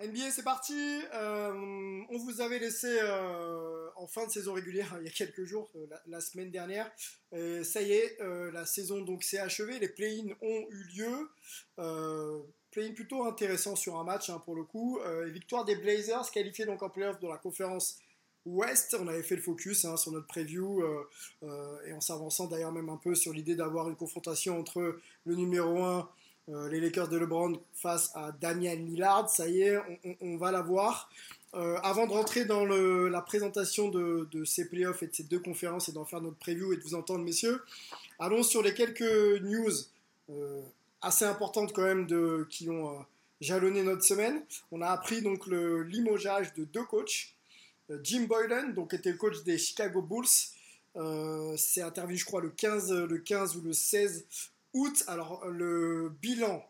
NBA, c'est parti. Euh, on vous avait laissé euh, en fin de saison régulière il y a quelques jours, euh, la, semaine dernière. Ça y est, la saison donc s'est achevée. Les play-ins ont eu lieu. Play-in plutôt intéressant sur un match hein, pour le coup. Victoire des Blazers qualifiés donc en playoff de la conférence Ouest. On avait fait le focus hein, sur notre preview et en s'avançant d'ailleurs même un peu sur l'idée d'avoir une confrontation entre le numéro 1 euh, les Lakers de LeBron face à Damian Lillard. Ça y est, on, va la voir. Euh, avant de rentrer dans la présentation de, ces playoffs et de ces deux conférences et d'en faire notre preview et de vous entendre, messieurs, allons sur les quelques news euh, assez importantes quand même de, qui ont jalonné notre semaine. On a appris donc le limogeage de deux coachs. Jim Boylan, donc était le coach des Chicago Bulls, euh, c'est intervenu je crois le 15, le 15 ou le 16 août. Alors le bilan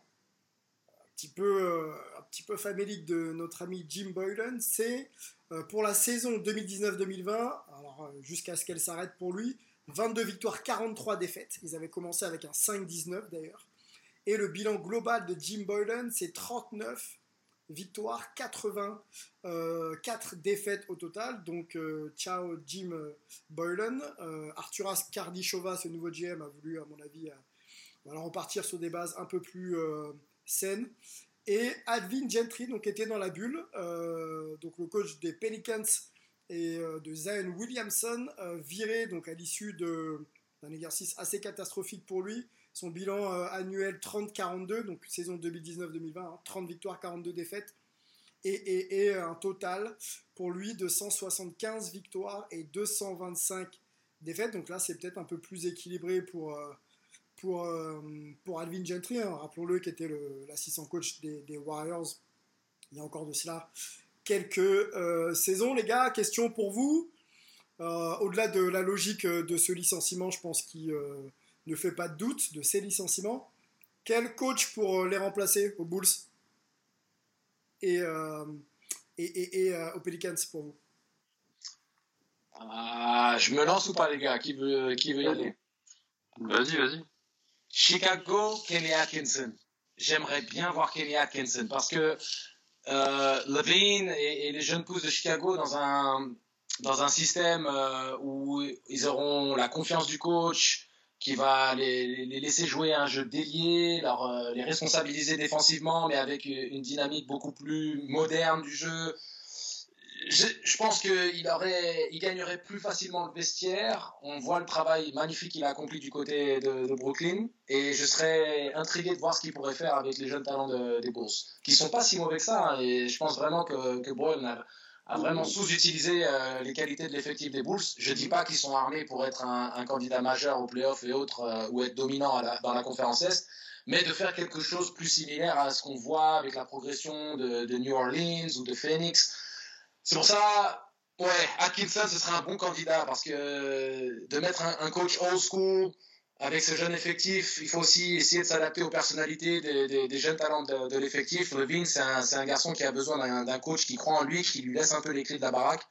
un petit peu, euh, un petit peu famélique de notre ami Jim Boylan, c'est euh, pour la saison 2019-2020, alors euh, jusqu'à ce qu'elle s'arrête pour lui, 22 victoires, 43 défaites. Ils avaient commencé avec un 5-19 d'ailleurs. Et le bilan global de Jim Boylan, c'est 39 victoires, 80, euh, 4 défaites au total. Donc, euh, ciao Jim euh, Boylan. Euh, Arturas Kardishova, ce nouveau GM, a voulu, à mon avis, voilà, repartir sur des bases un peu plus euh, saines. Et Alvin Gentry, donc, était dans la bulle, euh, donc le coach des Pelicans et euh, de Zion Williamson, viré donc, à l'issue d'un exercice assez catastrophique pour lui. Son bilan annuel 30-42, donc saison 2019-2020, hein, 30 victoires, 42 défaites. Et, un total pour lui de 175 victoires et 225 défaites. Donc là, c'est peut-être un peu plus équilibré pour, pour, euh, pour Alvin Gentry, hein. rappelons-le, qui était l'assistant coach des, des Warriors il y a encore de cela quelques euh, saisons. Les gars, question pour vous. Euh, Au-delà de la logique de ce licenciement, je pense qu'il euh, ne fait pas de doute de ces licenciements. Quel coach pour les remplacer aux Bulls et, euh, et, et, et, euh, aux Pelicans pour vous? Ah, je me lance ou pas, les gars? Qui veut, qui veut y aller? Vas-y, vas-y. Chicago, Kenny Atkinson. J'aimerais bien voir Kenny Atkinson parce que euh, Levine et, les jeunes pousses de Chicago dans un dans un système euh, où ils auront la confiance du coach qui va les, les laisser jouer un jeu délié, leur, euh, les responsabiliser défensivement, mais avec une dynamique beaucoup plus moderne du jeu. Je, pense qu'il il gagnerait plus facilement le vestiaire. On voit le travail magnifique qu'il a accompli du côté de, Brooklyn, et je serais intrigué de voir ce qu'il pourrait faire avec les jeunes talents de- des Bulls, qui sont pas si mauvais que ça. hein, et je pense vraiment que, que Brown a, vraiment sous-utilisé euh, les qualités de l'effectif des Bulls. Je dis pas qu'ils sont armés pour être un, candidat majeur aux playoffs et autres, euh, ou être dominant dans la conférence Est, mais de faire quelque chose plus similaire à ce qu'on voit avec la progression de New Orleans ou de Phoenix. C'est pour ça, ouais, Atkinson, ce serait un bon candidat parce que de mettre un, coach old school avec ce jeune effectif, il faut aussi essayer de s'adapter aux personnalités des, jeunes talents de, l'effectif. Levine, c'est un, garçon qui a besoin d'un coach qui croit en lui, qui lui laisse un peu les clés de la baraque.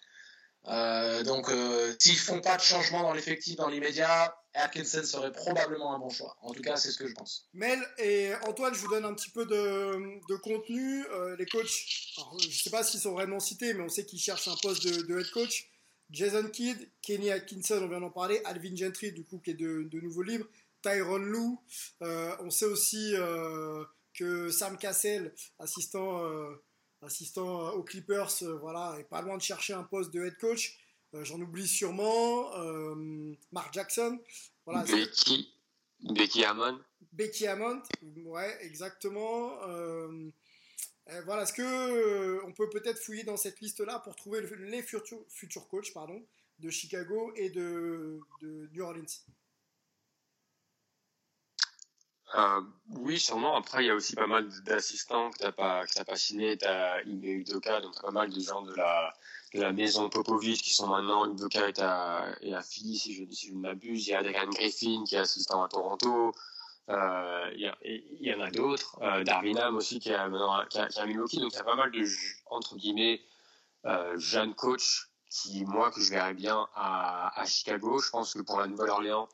Euh, donc, euh, s'ils font pas de changement dans l'effectif dans l'immédiat, Atkinson serait probablement un bon choix. En tout cas, c'est ce que je pense. Mel et Antoine, je vous donne un petit peu de, contenu. Euh, les coachs, je ne sais pas s'ils sont vraiment cités, mais on sait qu'ils cherchent un poste de, head coach. Jason Kidd, Kenny Atkinson, on vient d'en parler, Alvin Gentry, du coup, qui est de, de nouveau libre, Tyron Lou. Euh, on sait aussi que Sam Cassell, assistant, assistant euh, aux Clippers, euh, voilà, est pas loin de chercher un poste de head coach. Euh, J'en oublie sûrement. Mark Jackson. Voilà, Becky, Becky Hammond. Becky Hammond, ouais, exactement. Euh, voilà, est-ce que on peut peut-être fouiller dans cette liste-là pour trouver les futurs, futurs coachs pardon, de Chicago et de, de New Orleans? Euh, oui, sûrement. Après, il y a aussi pas mal d'assistants que tu n'as pas, que pas signé. Tu as Ime Udoka, donc pas mal de gens de la, maison Popovic qui sont maintenant. Udoka est à, Philly, si je, ne m'abuse. Il y a Adrian Griffin qui est assistant à Toronto. Euh, il, y en a d'autres. Euh, Darwin Ham aussi qui est maintenant qui a, qui a Milwaukee. Donc a pas mal de, entre guillemets, euh, jeunes coachs qui, moi, que je verrais bien à, à Chicago. Je pense que pour la Nouvelle-Orléans,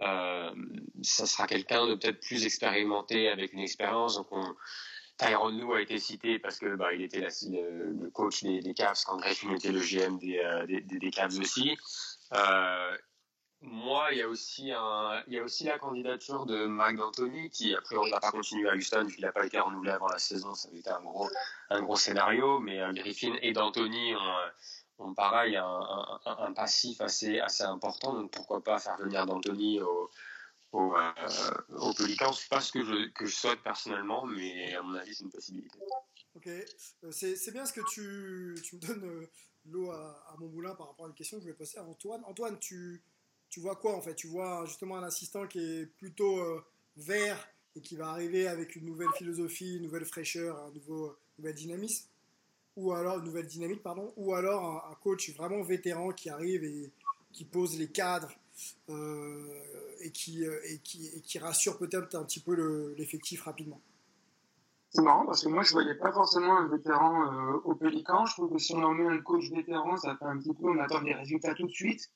ça sera quelqu'un de peut-être plus expérimenté avec une expérience. Donc on, Tyron Lou a été cité parce que bah, il était le, coach des, des Cavs quand Griffin était le GM des, euh, des, Cavs aussi. Euh, moi, il y a aussi il y a aussi la candidature de Mike D'Antoni qui, après, on n'a pas continué à Houston vu qu'il n'a pas été renouvelé avant la saison. Ça avait été un gros, un gros scénario. Mais euh, Griffin et D'Antoni ont, ont pareil un, un, passif assez, assez important. Donc pourquoi pas faire venir d'Anthony au, au, euh, au Pelicans Pas ce que je, que je souhaite personnellement, mais à mon avis, c'est une possibilité. Ok, euh, c'est bien ce que tu, tu me donnes euh, l'eau à, mon moulin par rapport à une question que je vais passer à Antoine. Antoine, tu, tu vois quoi en fait? Tu vois justement un assistant qui est plutôt vert et qui va arriver avec une nouvelle philosophie, une nouvelle fraîcheur, un nouveau, nouvel dynamisme? Ou alors une nouvelle dynamique, pardon, ou alors un, coach vraiment vétéran qui arrive et qui pose les cadres euh, et, qui, euh, et, qui, et, qui, rassure peut-être un petit peu l'effectif rapidement. C'est marrant parce que moi je voyais pas forcément un vétéran euh, au Pélican. Je trouve que si on en met un coach vétéran, ça fait un petit peu, on attend des résultats tout de suite.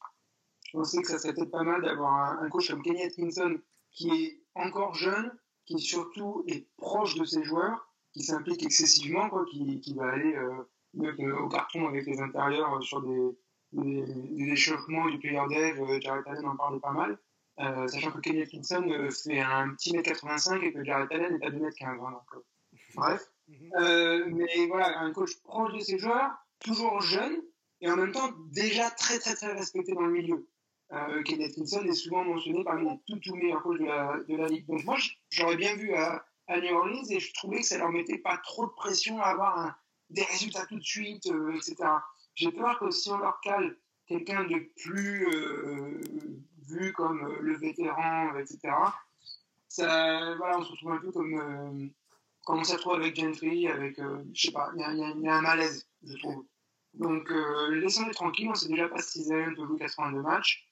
Je pensais que ça serait peut-être pas mal d'avoir un, coach comme Kenny Atkinson qui est encore jeune, qui surtout est proche de ses joueurs qui s'implique excessivement, quoi, qui, qui va aller euh, au carton avec les intérieurs euh, sur des, des, des échauffements du player dev. Euh, Jared Allen en parlait pas mal. Euh, sachant que Kenny Atkinson fait un petit mètre 85 et que Jared Allen est à 2 mètres 15. Hein, donc, bref. Mhm. mais voilà, un coach proche de ses joueurs, toujours jeune et en même temps déjà très très très respecté dans le milieu. Euh, Kenny Atkinson est souvent mentionné parmi les tout, tout meilleurs coachs de la, de la ligue. Donc moi, j'aurais bien vu à, à New Orleans et je trouvais que ça leur mettait pas trop de pression à avoir des résultats tout de suite, euh, etc. J'ai peur que si on leur cale quelqu'un de plus euh, vu comme euh, le vétéran, etc., ça, voilà, on se retrouve un peu comme, comme on s'est retrouvé avec Gentry, avec, je sais pas, il y, a un malaise, je trouve. Donc, laissons-les tranquilles, on s'est déjà passé 6 années, on 82 matchs.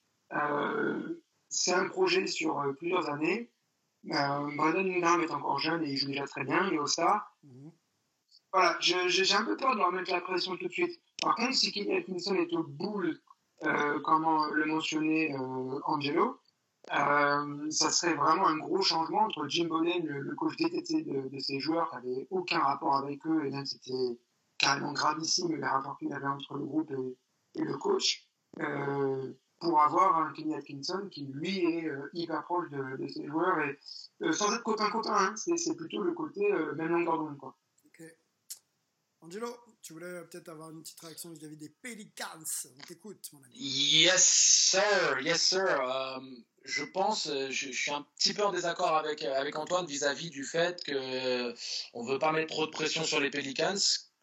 c'est un projet sur plusieurs années euh, Brandon Ingram est encore jeune et il joue déjà très bien, il est au star. Mhm. Voilà, j'ai un peu peur de leur mettre la pression tout de suite. Par contre, si Kenny Atkinson est au boule, euh, comme le mentionnait euh, Angelo, euh, ça serait vraiment un gros changement entre Jim Bolen, le, coach DTT de, de, ces joueurs, qui n'avait aucun rapport avec eux, et même c'était carrément gravissime les rapports qu'il avait entre le groupe et, et le coach. Euh, pour avoir un Kenny Atkinson qui lui est euh, hyper proche de, de, ses joueurs et euh, sans être copain-copain, hein, c'est plutôt le côté euh, même longueur d'onde. Quoi. Ok. Angelo, tu voulais peut-être avoir une petite réaction vis-à-vis des Pelicans. On t'écoute, mon ami. Yes, sir. Yes, sir. je pense, je, je, suis un petit peu en désaccord avec, avec Antoine vis-à-vis -vis du fait que on veut pas mettre trop de pression sur les Pelicans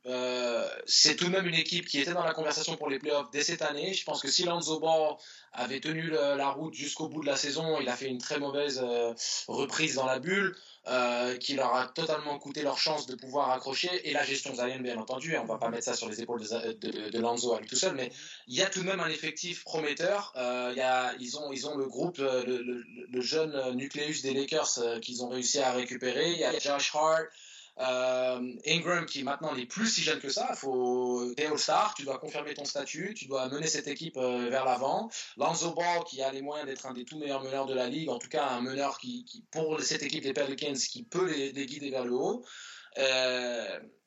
euh, c'est tout de même une équipe qui était dans la conversation pour les playoffs dès cette année. Je pense que si Lonzo Ball avait tenu la route jusqu'au bout de la saison, il a fait une très mauvaise euh, reprise dans la bulle, euh, qui leur a totalement coûté leur chance de pouvoir accrocher. Et la gestion Zion, bien entendu, et on va pas mettre ça sur les épaules de, de, de Lonzo à lui tout seul, mais il y a tout de même un effectif prometteur. ils, ont, le groupe, le jeune nucléus des Lakers qu'ils ont réussi à récupérer. Il y a Josh Hart. Euh, Ingram qui maintenant n'est plus si jeune que ça, faut t'es All-Star, tu dois confirmer ton statut, tu dois mener cette équipe euh, vers l'avant. Lonzo Ball qui a les moyens d'être un des tout meilleurs meneurs de la ligue, en tout cas un meneur qui, pour cette équipe des Pelicans qui peut les, les guider vers le haut.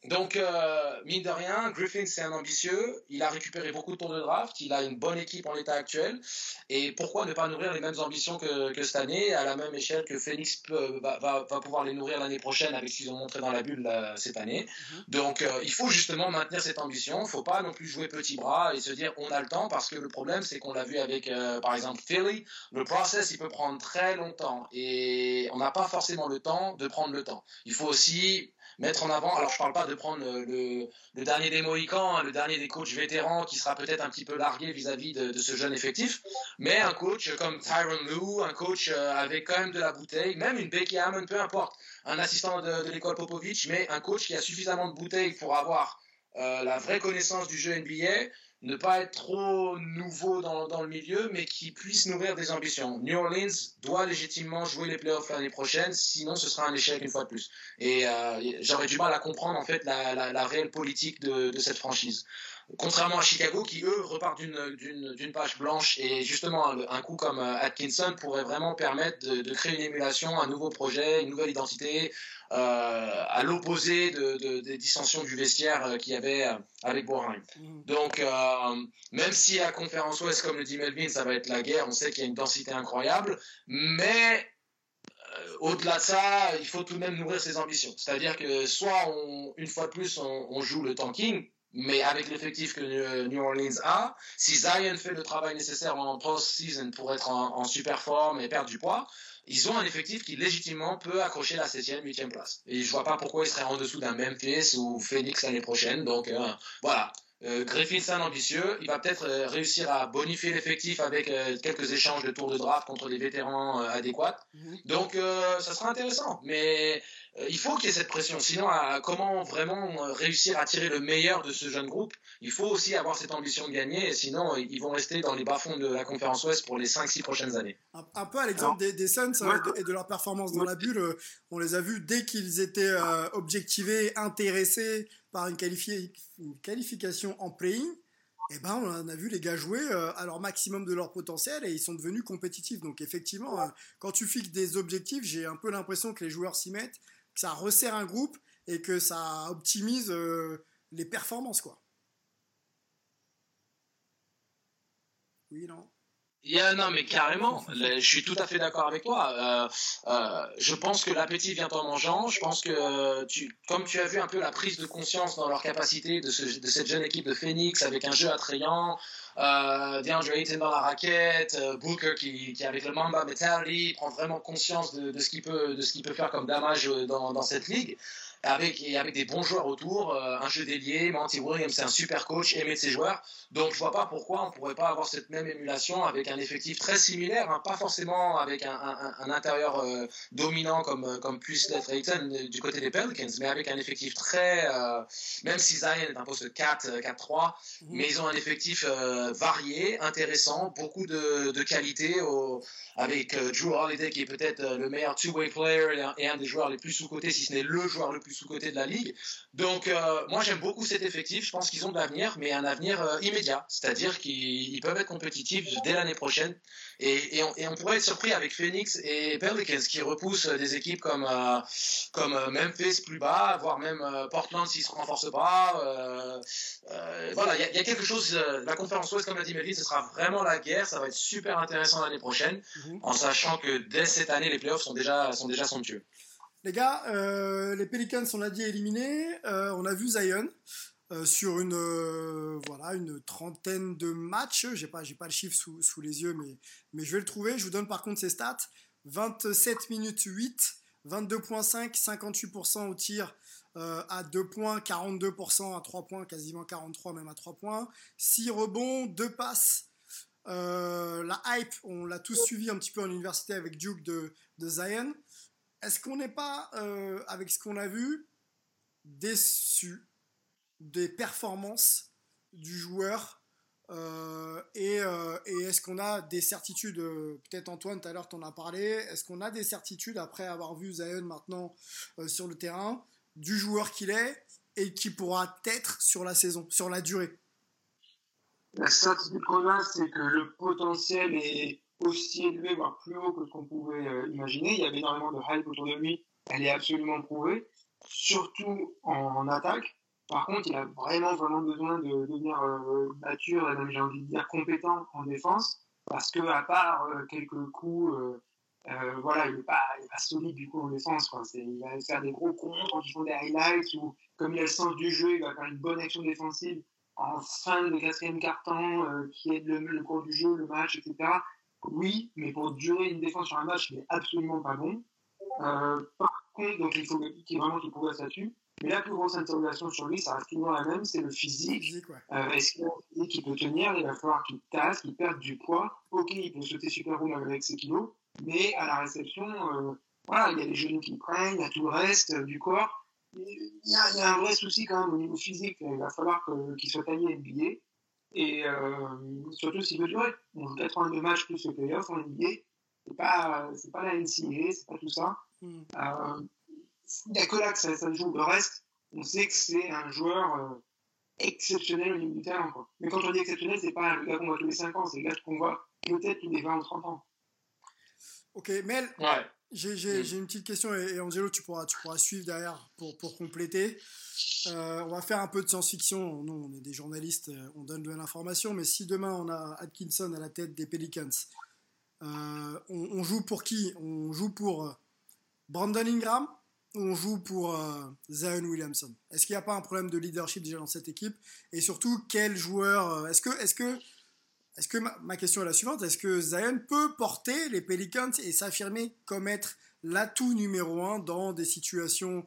Euh, Donc, euh, mine de rien, Griffin, c'est un ambitieux. Il a récupéré beaucoup de tours de draft. Il a une bonne équipe en l'état actuel. Et pourquoi ne pas nourrir les mêmes ambitions que, que cette année, à la même échelle que Phoenix peut, va, va, va, pouvoir les nourrir l'année prochaine avec ce qu'ils ont montré dans la bulle là, cette année. Mm -hmm. Donc, euh, il faut justement maintenir cette ambition. Il ne faut pas non plus jouer petit bras et se dire on a le temps parce que le problème, c'est qu'on l'a vu avec, euh, par exemple, Philly. Le process, il peut prendre très longtemps et on n'a pas forcément le temps de prendre le temps. Il faut aussi mettre en avant, alors je parle pas de prendre le, le, dernier des Mohicans, hein, le dernier des coachs vétérans qui sera peut-être un petit peu largué vis-à-vis -vis de, ce jeune effectif, mais un coach comme Tyron Lue, un coach euh, avec quand même de la bouteille, même une Becky Hammond, peu importe, un assistant de, de l'école Popovich, mais un coach qui a suffisamment de bouteille pour avoir euh, la vraie connaissance du jeu NBA, ne pas être trop nouveau dans, le milieu, mais qui puisse nourrir des ambitions. New Orleans doit légitimement jouer les playoffs l'année prochaine, sinon ce sera un échec une fois de plus. Et euh, j'aurais du mal à comprendre en fait la, la, réelle politique de, cette franchise. Contrairement à Chicago, qui eux repartent d'une page blanche et justement un, coup comme Atkinson pourrait vraiment permettre de, de, créer une émulation, un nouveau projet, une nouvelle identité, euh, à l'opposé de, de, des dissensions du vestiaire qu'il y avait avec Bourheim. Mmh. Donc, euh, même si la conférence Ouest, comme le dit Melvin, ça va être la guerre, on sait qu'il y a une densité incroyable, mais euh, au-delà de ça, il faut tout de même nourrir ses ambitions. C'est-à-dire que soit, on, une fois de plus, on, on joue le tanking, mais avec l'effectif que New Orleans a, si Zion fait le travail nécessaire en post-season pour être en, en, super forme et perdre du poids, ils ont un effectif qui légitimement peut accrocher la 7e, 8e place. Et je vois pas pourquoi ils seraient en dessous d'un Memphis ou Phoenix l'année prochaine. Donc euh, voilà. Euh, Griffin, c'est un ambitieux. Il va peut-être euh, réussir à bonifier l'effectif avec euh, quelques échanges de tours de draft contre des vétérans euh, adéquats. -hmm. Donc, ça sera intéressant. Mais il faut qu'il y ait cette pression. Sinon, à, comment vraiment réussir à tirer le meilleur de ce jeune groupe? Il faut aussi avoir cette ambition de gagner. Et sinon, ils vont rester dans les bas-fonds de la conférence Ouest pour les 5-6 prochaines années. Un, un peu à l'exemple des, des, Suns ouais. et, de, et, de, leur performance dans ouais. la bulle. On les a vus dès qu'ils étaient euh, objectivés, intéressés par une, qualifi une qualification en play-in. Et ben, on a vu les gars jouer euh, à leur maximum de leur potentiel et ils sont devenus compétitifs. Donc, effectivement, euh, quand tu fixes des objectifs, j'ai un peu l'impression que les joueurs s'y mettent que ça resserre un groupe et que ça optimise euh, les performances quoi. Oui non. Yeah, non, mais carrément, je suis tout à fait d'accord avec toi. Euh, euh, je pense que l'appétit vient en mangeant. Je pense que, tu, comme tu as vu un peu la prise de conscience dans leur capacité de, ce, de cette jeune équipe de Phoenix avec un jeu attrayant, euh, DeAndre dans la raquette, euh, Booker qui, qui avec le Mamba Mentality prend vraiment conscience de, ce qu'il peut, de peut faire comme damage dans, dans cette ligue avec, et avec des bons joueurs autour, euh, un jeu délié, Monty Williams c'est un super coach, aimé de ses joueurs, donc je vois pas pourquoi on pourrait pas avoir cette même émulation avec un effectif très similaire, hein, pas forcément avec un, un, un intérieur euh, dominant comme, comme puisse l'être Ayton du côté des Pelicans, mais avec un effectif très, euh, même si Zion est un poste 4, 4-3, mmh. mais ils ont un effectif euh, varié, intéressant, beaucoup de, de qualité au, avec Drew Holiday qui est peut-être le meilleur two-way player et un des joueurs les plus sous-cotés, si ce n'est le joueur le plus sous-côté de la ligue. Donc, euh, moi, j'aime beaucoup cet effectif. Je pense qu'ils ont de l'avenir, mais un avenir euh, immédiat. C'est-à-dire qu'ils peuvent être compétitifs dès l'année prochaine. Et, et, on, et, on, pourrait être surpris avec Phoenix et Pelicans qui repoussent des équipes comme, euh, comme Memphis plus bas, voire même Portland s'ils se renforcent pas. voilà, il y, y, a quelque chose. la conférence Ouest, comme l'a dit Melvin, ce sera vraiment la guerre. Ça va être super intéressant l'année prochaine, mm -hmm. en sachant que dès cette année, les playoffs sont déjà, sont déjà somptueux. Les gars, euh, les Pelicans, on l'a dit, éliminés. Euh, on a vu Zion euh, sur une, euh, une trentaine de matchs. J'ai pas, pas le chiffre sous, sous, les yeux, mais, mais je vais le trouver. Je vous donne par contre ses stats. 27 minutes 8, 22.5, 58% au tir à 2 points, 42% à 3 points, quasiment 43 même à 3 points. 6 rebonds, 2 passes. la hype, on l'a tous suivi un petit peu en université avec Duke de, de Zion est-ce qu'on n'est pas, euh, avec ce qu'on a vu, déçu des performances du joueur euh, et, euh, et est-ce qu'on a des certitudes, peut-être Antoine, tout à l'heure, tu en as parlé, est-ce qu'on a des certitudes après avoir vu Zion maintenant sur le terrain, du joueur qu'il est et qui pourra être sur la saison, sur la durée? La certitude qu'on a, c'est que le potentiel est aussi élevé, voire plus haut que ce qu'on pouvait euh, imaginer. Il y avait énormément de hype autour de lui. Elle est absolument prouvée. surtout en attaque. Par contre, il a vraiment, vraiment besoin de devenir euh, mature et même, j'ai envie de dire, compétent en défense. Parce que, à part euh, quelques coups, voilà, il n'est pas, pas solide du coup en défense. Il va faire des gros contres quand ils font des highlights ou comme il a le sens du jeu, il va faire une bonne action défensive en fin de quatrième quart-temps qui aide le cours du jeu, le match, etc. Oui, mais pour durer une défense sur un match, il n'est absolument pas bon. Euh, par contre, donc il faut qu'il vraiment qu'il progresse là-dessus. Mais la plus grosse interrogation sur lui, ça reste toujours la même, c'est le physique. Physique, ouais. Euh, Est-ce qu'il peut tenir? Il va falloir qu'il tasse, qu'il perde du poids. Ok, il peut sauter super haut avec ses kilos, mais à la réception, euh, voilà, il y a les genoux qui prennent, il y a tout le reste du corps. Il y, a, il y a un vrai souci quand même au niveau physique. Il va falloir qu'il soit taillé NBA. Et euh, surtout s'il veut durer. On joue 82 matchs plus le playoff en NBA. C'est pas, c'est pas la NCAA, c'est pas tout ça. Euh, il n'y a que là que ça, ça joue. Le reste, on sait que c'est un joueur euh, exceptionnel au niveau du terrain. Quoi. Mais quand on dit exceptionnel, c'est pas le gars qu'on voit tous les 5 ans, c'est le gars qu'on voit peut-être tous les 20 ou 30 ans. Ok, Mel, Ouais. J'ai Mm. j'ai une petite question et, et Angelo, tu pourras, tu pourras suivre derrière pour, pour compléter. Euh, on va faire un peu de science-fiction. Nous, on est des journalistes, euh, on donne de l'information, mais si demain on a Atkinson à la tête des Pelicans, euh, on, on joue pour qui? On joue pour Brandon Ingram ou on joue pour euh, Zion Williamson? Est-ce qu'il n'y a pas un problème de leadership déjà dans cette équipe? Et surtout, quel joueur Est-ce que, est-ce que est-ce que ma, question est la suivante Est-ce que Zion peut porter les Pelicans et s'affirmer comme être l'atout numéro un dans des situations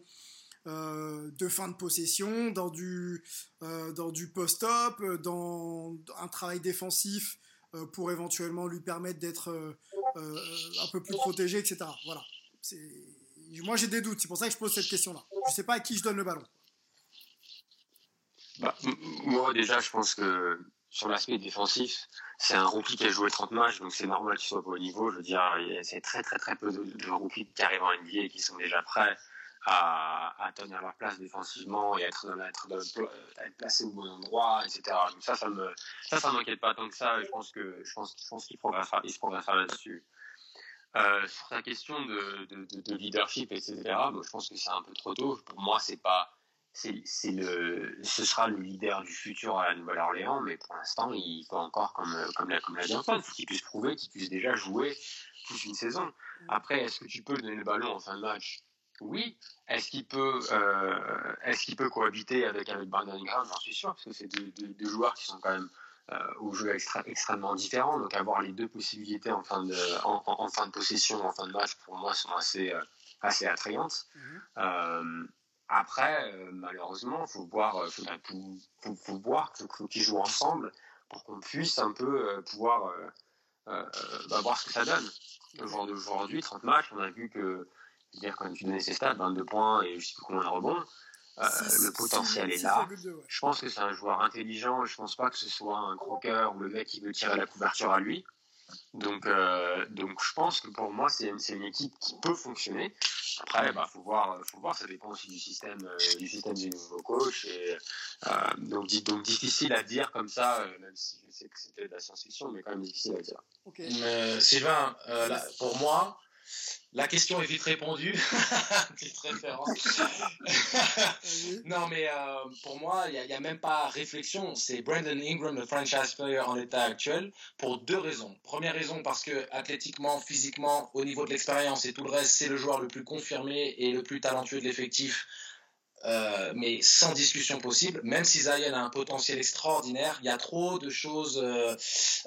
euh, de fin de possession, dans du, euh, dans du post-up, dans un travail défensif euh, pour éventuellement lui permettre d'être un peu plus protégé, etc. Voilà. Moi j'ai des doutes, c'est pour ça que je pose cette question-là. Je ne sais pas à qui je donne le ballon. Bah, moi, déjà, je pense que sur l'aspect défensif, c'est un rookie qui a joué 30 matchs, donc c'est normal qu'il soit pas au niveau. Je veux dire, c'est très, très, très peu de, de rookies qui arrivent en NBA et qui sont déjà prêts à, à tenir leur place défensivement et dans, être, être placés au bon endroit, etc. Donc ça, ça me, ça, ça m'inquiète pas tant que ça. Je pense qu'il progressera, il se progressera là-dessus. Euh, sur ta question de leadership, etc., moi, je pense que c'est un peu trop tôt. Pour moi, c'est pas, c'est, c'est le, ce sera le leader du futur à la Nouvelle-Orléans, mais pour l'instant, il faut encore, comme, comme l'a, comme l'a dit Antoine, il faut qu'il puisse prouver qu'il puisse déjà jouer toute une saison. Après, est-ce que tu peux donner le ballon en fin de match? Oui. Est-ce qu'il peut, euh, est-ce qu'il peut cohabiter avec, avec Brandon Ingram J'en suis sûr, parce que c'est deux, deux, deux joueurs qui sont quand même euh, au jeu extra- extrêmement différents. Donc avoir les deux possibilités en fin de, en, en- en fin de possession, en fin de match, pour moi, sont assez, euh, assez attrayantes. Euh, après, euh, malheureusement, faut voir, euh, tout- faut, faut voir, faut, faut qu'ils jouent ensemble pour qu'on puisse un peu euh, pouvoir euh, bah, voir ce que ça donne. D'aujourd'hui, 30 matchs, on a vu que, je veux dire, quand tu donnais ses stats, 22 points et je sais plus combien de rebonds, le potentiel est là. 6,2, ouais. Je pense que c'est un joueur intelligent. Je pense pas que ce soit un croqueur ou le mec qui veut tirer la couverture à lui. Donc, donc je pense que pour moi, c'est c'est une équipe qui peut fonctionner. Après, bah, faut voir, faut voir. Ça dépend aussi du système, euh, du système du nouveau coach. Et, euh, donc, donc difficile à dire comme ça, euh, même si je sais que c'était de la science-fiction, mais quand même difficile à dire. Ok. Euh, Sylvain, euh, là, pour moi, la question est vite répondue. Petite référence. Non, mais euh, pour moi, il n'y a, même pas réflexion. C'est Brandon Ingram, le franchise player en l'état actuel, pour deux raisons. Première raison, parce que athlétiquement, physiquement, au niveau de l'expérience et tout le reste, c'est le joueur le plus confirmé et le plus talentueux de l'effectif. Euh, mais sans discussion possible, même si Zion a un potentiel extraordinaire, il y a trop de choses euh,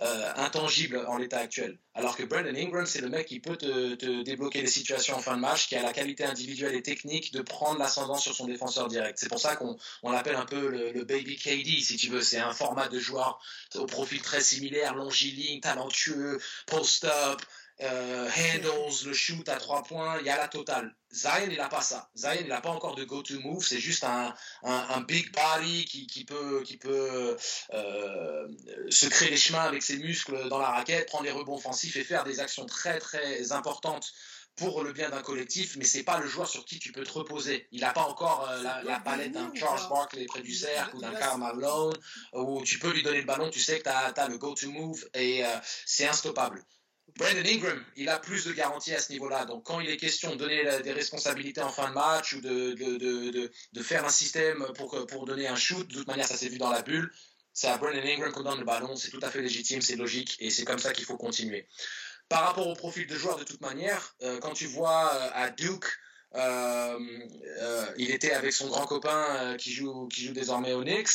euh, intangibles en l'état actuel. Alors que Brandon Ingram, c'est le mec qui peut te, débloquer les situations en fin de match, qui a la qualité individuelle et technique de prendre l'ascendant sur son défenseur direct. C'est pour ça qu'on on l'appelle un peu le, le baby KD, si tu veux. C'est un format de joueur au profil très similaire, longiligne, talentueux, post-up, euh, handles, le shoot à trois points, il y a la totale. Zion, il n'a pas ça. Zion, il n'a pas encore de go-to move, c'est juste un, un, big body qui, qui peut, qui peut euh, se créer les chemins avec ses muscles dans la raquette, prendre les rebonds offensifs et faire des actions très très importantes pour le bien d'un collectif, mais c'est pas le joueur sur qui tu peux te reposer. Il n'a pas encore euh, la, la palette d'un Charles Barkley près du cercle ou d'un Karl Malone, où tu peux lui donner le ballon, tu sais que tu as, le go-to move et euh, c'est instoppable. Brandon Ingram, il a plus de garanties à ce niveau-là. Donc, quand il est question de donner des responsabilités en fin de match ou de, de, de, de faire un système pour, pour donner un shoot, de toute manière, ça s'est vu dans la bulle. C'est à Brandon Ingram qu'on donne le ballon. C'est tout à fait légitime, c'est logique et c'est comme ça qu'il faut continuer. Par rapport au profil de joueur, de toute manière, euh, quand tu vois euh, à Duke, euh, il était avec son grand copain qui, joue, qui joue désormais au Knicks.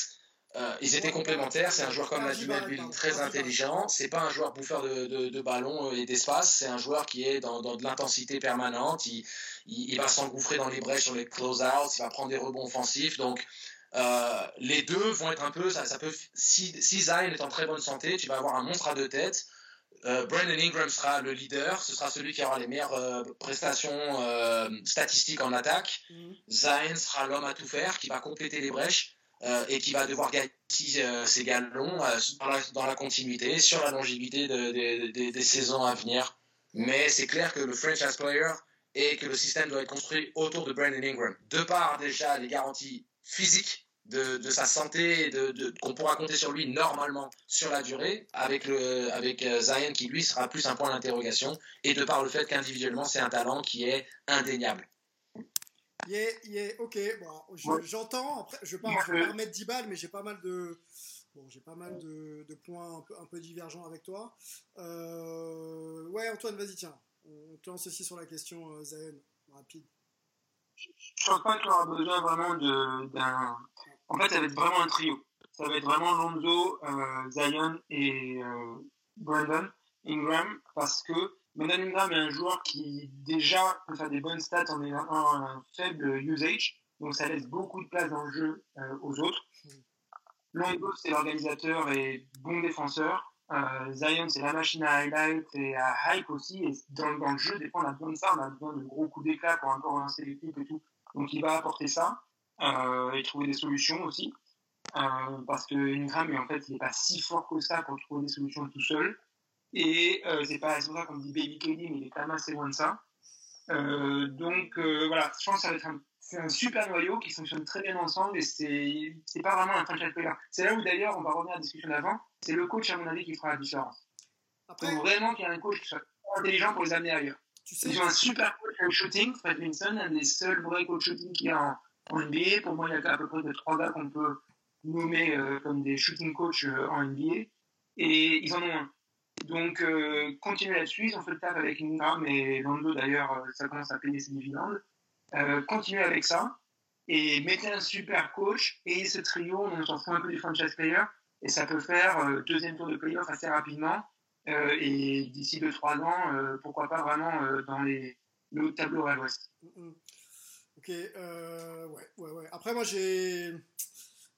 Ils étaient complémentaires. C'est un joueur comme la Melville très intelligent. C'est pas un joueur bouffeur de, de, de ballon et d'espace. C'est un joueur qui est dans, dans de l'intensité permanente. Il, il, il va s'engouffrer dans les brèches, sur les close-outs. Il va prendre des rebonds offensifs. Donc, euh, les deux vont être un peu, ça, ça peut, si, si Zion est en très bonne santé, tu vas avoir un monstre à deux têtes. Euh, Brandon Ingram sera le leader, ce sera celui qui aura les meilleures euh, prestations euh, statistiques en attaque. Mm. Zion sera l'homme à tout faire, qui va compléter les brèches et qui va devoir gagner ses galons dans la, dans, la, continuité, sur la longévité de, de, de, des saisons à venir. Mais c'est clair que le franchise player et que le système doit être construit autour de Brandon Ingram. De part déjà les garanties physique de, sa santé, de, qu'on pourra compter sur lui normalement sur la durée, avec, le, avec euh, Zion qui lui sera plus un point d'interrogation, et de par le fait qu'individuellement c'est un talent qui est indéniable. Yeah, yeah, ok, bon, j'entends, après je ne vais pas, remettre 10 balles, mais j'ai pas mal de, bon, j'ai pas mal de, de points un peu, un peu, divergents avec toi. Euh, ouais, Antoine, vas-y, tiens, on te lance aussi sur la question euh, Zion, rapide je pense pas qu'il aura besoin vraiment d'un. En fait, ça va être vraiment un trio. Ça va être vraiment Lonzo, euh, Zion et euh, Brandon Ingram parce que Brandon Ingram est un joueur qui déjà peut faire des bonnes stats en ayant un, faible usage, donc ça laisse beaucoup de place dans le jeu euh, aux autres. Lonzo, c'est l'organisateur et bon défenseur. Euh, Zion, c'est la machine à highlight et à hype aussi. Et dans, dans le jeu, des fois, on a besoin de ça. On a besoin de gros coups d'éclat pour encore relancer l'équipe et tout. Donc, il va apporter ça euh, et trouver des solutions aussi. Euh, parce que Ingram, en fait, il n'est pas si fort que ça pour trouver des solutions tout seul. Et euh, c'est pas pour ça qu'on dit Baby Kelly, mais il est quand même assez loin de ça. Euh, donc, euh, voilà, je pense que ça va être un c'est un super noyau qui fonctionne très bien ensemble et c'est c'est pas vraiment un franchise player. C'est là où d'ailleurs on va revenir à la discussion d'avant, c'est le coach à mon avis qui fera la différence. Après, faut vraiment qu'il y ait un coach qui soit intelligent pour les amener ailleurs. Tu sais, Ils ont un super coach en shooting, Fred Vinson, un des seuls vrais coachs shooting qu'il y a en, NBA. Pour moi, il y a à peu près de trois gars qu'on peut nommer euh, comme des shooting coachs euh, en NBA et ils en ont un. Donc, euh, continuez là-dessus. Ils ont fait le taf avec Ingram et Lando d'ailleurs, euh, ça commence à payer ses dividendes. Euh, continuez avec ça et mettez un super coach et ce trio, on s'en fout un peu du franchise player et ça peut faire deuxième tour de playoff assez rapidement et d'ici 2-3 ans, pourquoi pas vraiment dans les, le tableau à l'ouest. Ok, ouais, ouais, ouais. Après, moi j'ai.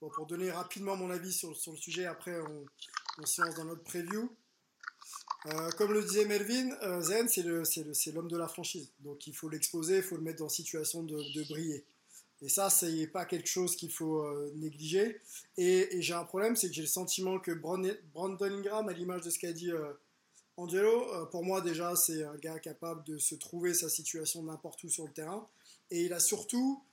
Bon, pour donner rapidement mon avis sur, sur le sujet, après on, on se lance dans notre preview. Euh, comme le disait Melvin, euh, Zen, c'est l'homme de la franchise. Donc il faut l'exposer, il faut le mettre en situation de, briller. Et ça, c'est pas quelque chose qu'il faut euh, négliger. Et, j'ai un problème, c'est que j'ai le sentiment que Brandon Ingram, à l'image de ce qu'a dit Angelo, pour moi déjà, c'est un gars capable de se trouver sa situation n'importe où sur le terrain. Et il a surtout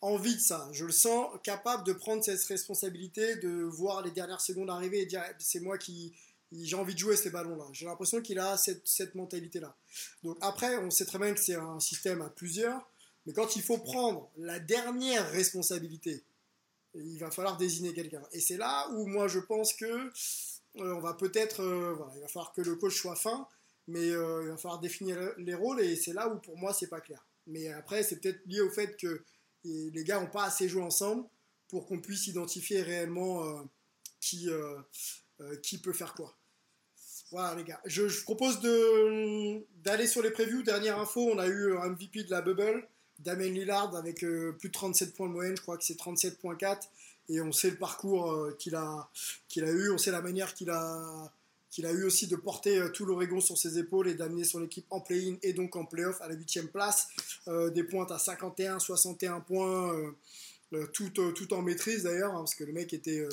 envie de ça. Je le sens capable de prendre cette responsabilité, de voir les dernières secondes arriver et dire c'est moi qui, j'ai envie de jouer ces ballons-là. J'ai l'impression qu'il a cette, mentalité-là. Donc après, on sait très bien que c'est un système à plusieurs, mais quand il faut prendre la dernière responsabilité, il va falloir désigner quelqu'un. Et c'est là où moi je pense que euh, on va peut-être, euh, il va falloir que le coach soit fin, mais euh, il va falloir définir les rôles et c'est là où pour moi c'est pas clair. Mais après, c'est peut-être lié au fait que les gars n'ont pas assez joué ensemble pour qu'on puisse identifier réellement qui, qui peut faire quoi. Voilà les gars, je, propose d'aller sur les previews. Dernière info, on a eu un MVP de la bubble, Damien Lillard avec euh, plus de 37 points de moyenne, je crois que c'est 37.4 et on sait le parcours euh, qu'il a, qu'il a eu, on sait la manière qu'il a, qu'il a eu aussi de porter euh, tout l'Oregon sur ses épaules et d'amener son équipe en play-in et donc en play-off à la 8 place. Des pointes à 51, 61 points, tout, tout, en maîtrise d'ailleurs, hein, parce que le mec était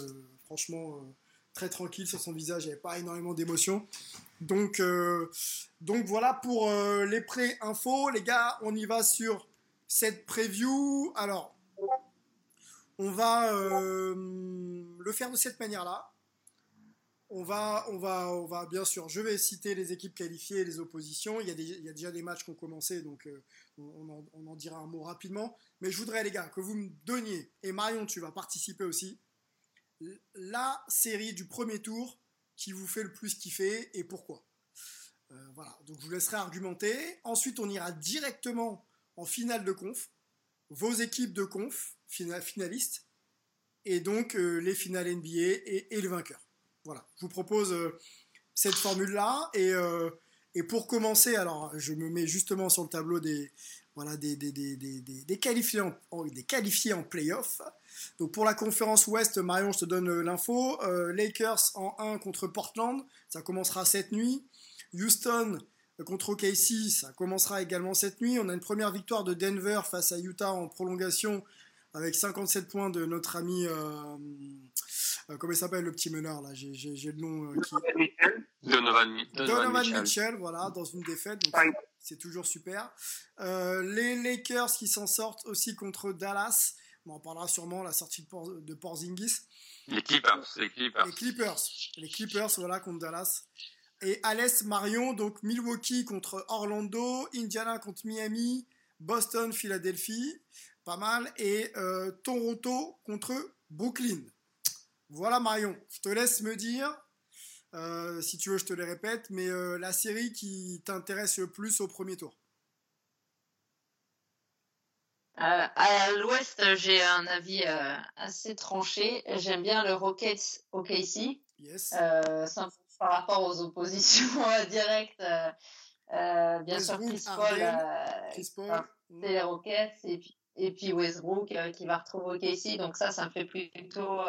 franchement très tranquille sur son visage, il n'y avait pas énormément d'émotion. Donc, donc voilà pour les pré-infos. Les gars, on y va sur cette preview. Alors, on va le faire de cette manière-là On va, on, va, on va bien sûr, je vais citer les équipes qualifiées et les oppositions. Il y a, des, déjà des matchs qui ont commencé, donc euh, on, en, dira un mot rapidement. Mais je voudrais, les gars, que vous me donniez, et Marion, tu vas participer aussi, la série du premier tour qui vous fait le plus kiffer et pourquoi. Euh, voilà, donc je vous laisserai argumenter. Ensuite, on ira directement en finale de conf, vos équipes de conf, finalistes, et donc euh, les finales NBA et, le vainqueur. Voilà, je vous propose euh, cette formule-là. Et, et, pour commencer, alors je me mets justement sur le tableau des, voilà, des, des, des, des qualifiés, en, des qualifiés en playoff. Donc pour la conférence Ouest, Marion, je te donne l'info. Lakers en 1 contre Portland, ça commencera cette nuit. Houston contre OKC, ça commencera également cette nuit. On a une première victoire de Denver face à Utah en prolongation avec 57 points de notre ami, euh, euh, comment il s'appelle le petit meneur là? J'ai le nom. Euh, qui... Donovan, Donovan, Donovan Mitchell. voilà, dans une défaite. c'est toujours super. Euh, les Lakers qui s'en sortent aussi contre Dallas. On en parlera sûrement la sortie de, Por de Porzingis. Les Clippers, les Clippers. Les Clippers, les Clippers, voilà contre Dallas. Et Alès Marion, donc Milwaukee contre Orlando, Indiana contre Miami, Boston, Philadelphie, pas mal, et euh, Toronto contre Brooklyn. Voilà Marion, je te laisse me dire, euh, si tu veux je te les répète, mais euh, la série qui t'intéresse le plus au premier tour. À l'ouest, j'ai un avis assez tranché. J'aime bien le Rockets OKC. Yes par rapport aux oppositions directes. Euh, euh, bien sûr, Chris Paul, euh, c'est les Rockets et puis, et puis Westbrook qui va retrouver OKC. Donc ça, ça me fait plutôt...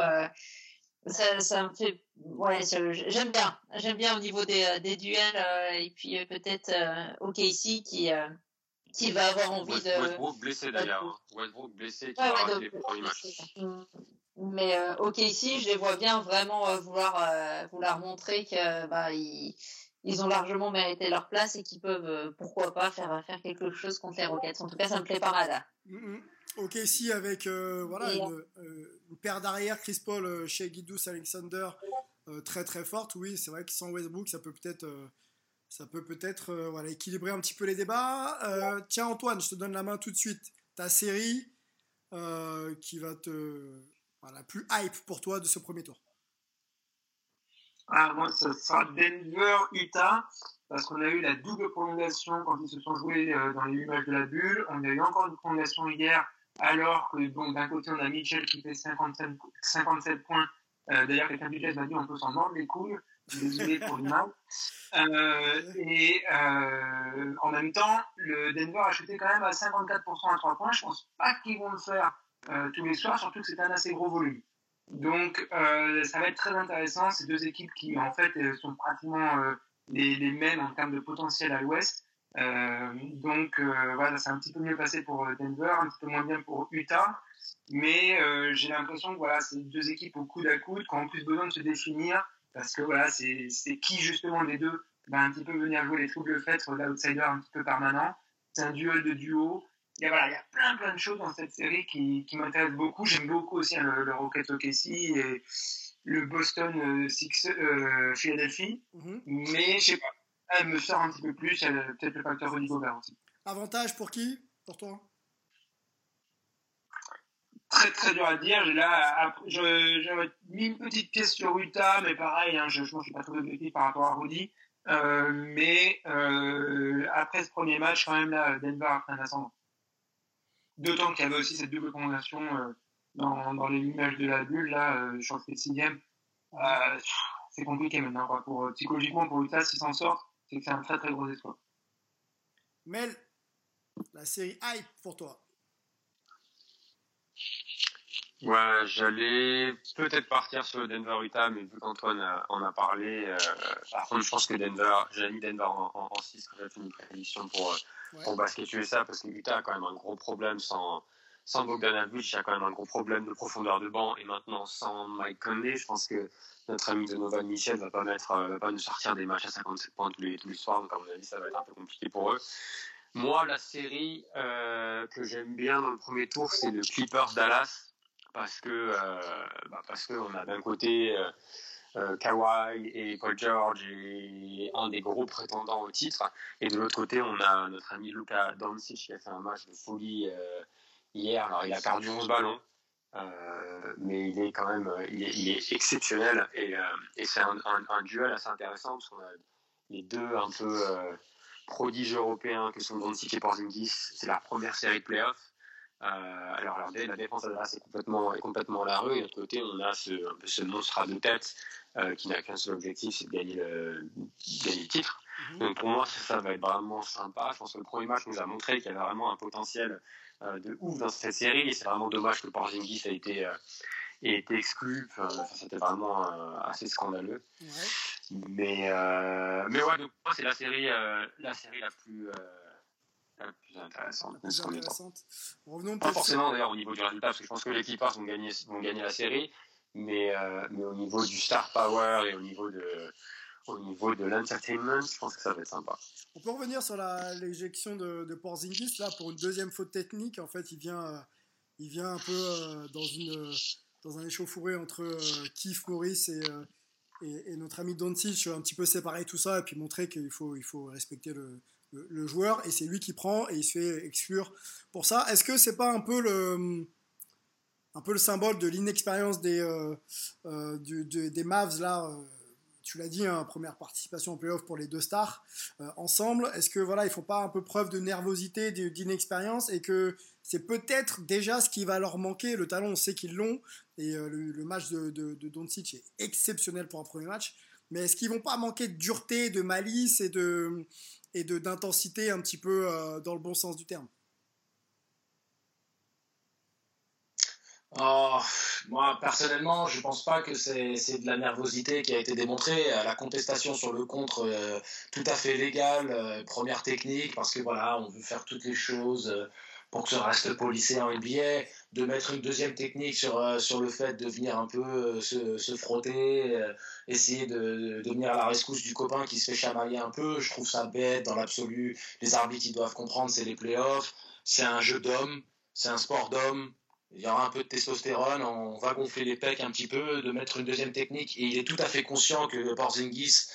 Ça, ça, me fait ouais j'aime bien j'aime bien au niveau des, des duels et puis peut-être OKC qui qui va avoir envie de Westbrook blessé d'ailleurs Westbrook blessé qui ouais, va ouais, les premiers matchs mais euh, ok ici, je les vois bien vraiment euh, vouloir euh, vouloir montrer que bah ils, ils ont largement mérité leur place et qu'ils peuvent euh, pourquoi pas faire faire quelque chose contre les Rockets. En tout cas, ça me plaît pas mal. Mm -hmm. Ok ici avec voilà une, une, paire d'arrière Chris Paul chez Guidous Alexander très très forte. Oui, c'est vrai que sans Westbrook, ça peut peut-être ça peut peut-être voilà équilibrer un petit peu les débats. tiens Antoine, je te donne la main tout de suite. Ta série qui va te la plus hype pour toi de ce premier tour ah, Moi, ce sera Denver-Utah, parce qu'on a eu la double prolongation quand ils se sont joués euh, dans les 8 matchs de la bulle. On a eu encore une prolongation hier, alors que bon, d'un côté, on a Mitchell qui fait 57, 57 points. Euh, D'ailleurs, quelqu'un du m'a dit on peut s'en mordre les couilles. Désolé pour. Euh, et euh, en même temps, le Denver a chuté quand même à 54% à 3 points. Je pense pas qu'ils vont le faire euh, tous les soirs, surtout que c'est un assez gros volume. Donc euh, ça va être très intéressant, ces deux équipes qui en fait sont pratiquement les, mêmes en termes de potentiel à l'ouest. donc voilà, c'est un petit peu mieux passé pour Denver, un petit peu moins bien pour Utah. Mais j'ai l'impression que voilà, c'est deux équipes au coude à coude qui ont plus besoin de se définir parce que voilà, c'est qui justement des deux va un petit peu venir jouer les troubles faits, l'outsider un petit peu permanent. C'est un duel de duo il y, a, voilà, il y a plein plein de choses dans cette série qui, qui m'intéressent beaucoup. J'aime beaucoup aussi hein, le, le, Rocket OKC et le Boston euh, Six, euh, Philadelphie. Mm-hmm. Mais je sais pas, elle me sort un petit peu plus. Elle peut-être le facteur Rudy Gobert aussi. Avantage pour qui? Pour toi? Très très dur à dire. Là, j'avais mis une petite pièce sur Utah, mais pareil, hein, je ne suis pas trop objectif par rapport à Rudy. Euh, mais euh, après ce premier match, quand même, là, Denver a pris un ascendant. D'autant qu'il y avait aussi cette double prolongation euh, dans, dans les images de la bulle, là, je crois que c'est sixième. C'est compliqué maintenant. Pour, psychologiquement, pour Utah, s'il s'en sort, c'est que c'est un très très gros espoir. Mel, la série hype pour toi Ouais, j'allais peut-être partir sur le Denver Utah, mais vu qu'Antoine en a parlé, euh, par contre, je pense que Denver, j'ai mis Denver en, en, en 6 quand j'ai fait une prédiction pour, ouais. pour basket USA, parce que Utah a quand même un gros problème sans, sans Bogdanovic, il y a quand même un gros problème de profondeur de banc, et maintenant sans Mike Conley, je pense que notre ami Donovan Michel va pas mettre, euh, va pas nous sortir des matchs à 57 points tous les, tous les soirs, donc à mon avis, ça va être un peu compliqué pour eux. Moi, la série euh, que j'aime bien dans le premier tour, c'est le Clippers Dallas parce que euh, bah parce qu'on a d'un côté euh, euh, Kawhi et Paul George est un des gros prétendants au titre. Et de l'autre côté, on a notre ami Luka Doncic qui a fait un match de folie hier. Alors, il a perdu 11 ballons, mais il est quand même il est, exceptionnel. Et, et c'est un, duel assez intéressant parce qu'on a les deux un peu prodiges européens que sont Doncic et Porzingis. C'est la première série de playoffs. Euh, alors, alors, la défense adverse est complètement, est complètement à la rue, et de l'autre côté, on a ce, un peu ce monstre à deux têtes euh, qui n'a qu'un seul objectif, c'est de gagner le, gagner le titre. -hmm. Donc pour moi, ça, va être vraiment sympa. Je pense que le premier match nous a montré qu'il y avait vraiment un potentiel euh, de ouf dans cette série, et c'est vraiment dommage que Porzingis a été, ait été exclu. Enfin, C'était vraiment assez scandaleux. Mais, mais ouais, donc moi, c'est la série, la série la plus la plus intéressante. Plus intéressante. Revenons pas forcément d'ailleurs au niveau du résultat, parce que je pense que les Clippers vont gagner, vont gagner la série, mais, euh, mais au niveau du star power et au niveau de, au niveau de l'entertainment, je pense que ça va être sympa. On peut revenir sur l'éjection de, de Porzingis là pour une deuxième faute technique. En fait, il vient, euh, il vient un peu euh, dans une dans un échauffouré entre Keith Morris et, et, et, notre ami Doncic, un petit peu séparer tout ça et puis montrer qu'il faut il faut respecter le le, joueur et c'est lui qui prend et il se fait exclure pour ça. Est-ce que c'est pas un peu le un peu le symbole de l'inexpérience des euh, euh, des Mavs là euh, tu l'as dit, hein, première participation en playoff pour les deux stars ensemble. Est-ce que voilà, ils font pas un peu preuve de nervosité, d'inexpérience, et que c'est peut-être déjà ce qui va leur manquer? Le talent, on sait qu'ils l'ont, et le, match de, de, de Doncic est exceptionnel pour un premier match. Mais est-ce qu'ils vont pas manquer de dureté, de malice et de et d'intensité un petit peu euh, dans le bon sens du terme Oh, moi, personnellement, je pense pas que c'est de la nervosité qui a été démontrée. La contestation sur le contre, euh, tout à fait légale, euh, première technique, parce que voilà, on veut faire toutes les choses euh, pour que ça reste policé en NBA. De mettre une deuxième technique sur, euh, sur le fait de venir un peu euh, se, se, frotter, euh, essayer de, de, venir à la rescousse du copain qui se fait chamailler un peu. Je trouve ça bête dans l'absolu. Les arbitres, doivent comprendre, c'est les playoffs. C'est un jeu d'hommes, c'est un sport d'hommes il y aura un peu de testostérone, on va gonfler les pecs un petit peu, de mettre une deuxième technique. Et il est tout à fait conscient que Porzingis,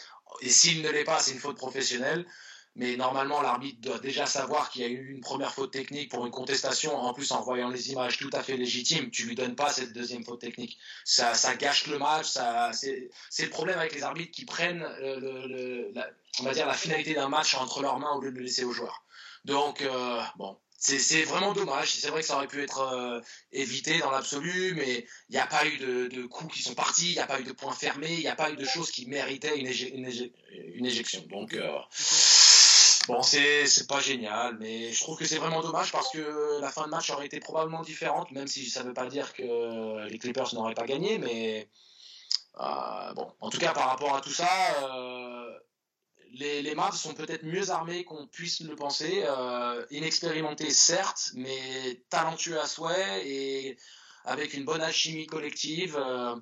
et s'il ne l'est pas, c'est une faute professionnelle. Mais normalement, l'arbitre doit déjà savoir qu'il y a eu une première faute technique pour une contestation. En plus, en voyant les images tout à fait légitimes, tu lui donnes pas cette deuxième faute technique. Ça, gâche le match. C'est, le problème avec les arbitres qui prennent, le, la, on va dire, la finalité d'un match entre leurs mains au lieu de le laisser aux joueurs. Donc, euh, bon, c'est vraiment dommage. C'est vrai que ça aurait pu être euh, évité dans l'absolu, mais il n'y a pas eu de, coups qui sont partis, il n'y a pas eu de points fermés, il n'y a pas eu de choses qui méritaient une, une, éje une éjection. Donc, euh, bon, c'est pas génial, mais je trouve que c'est vraiment dommage parce que la fin de match aurait été probablement différente, même si ça ne veut pas dire que les Clippers n'auraient pas gagné, mais euh, bon, en tout cas, par rapport à tout ça, les, les Mavs sont peut-être mieux armés qu'on puisse le penser. Euh, inexpérimentés, certes, mais talentueux à souhait et avec une bonne alchimie collective. Euh,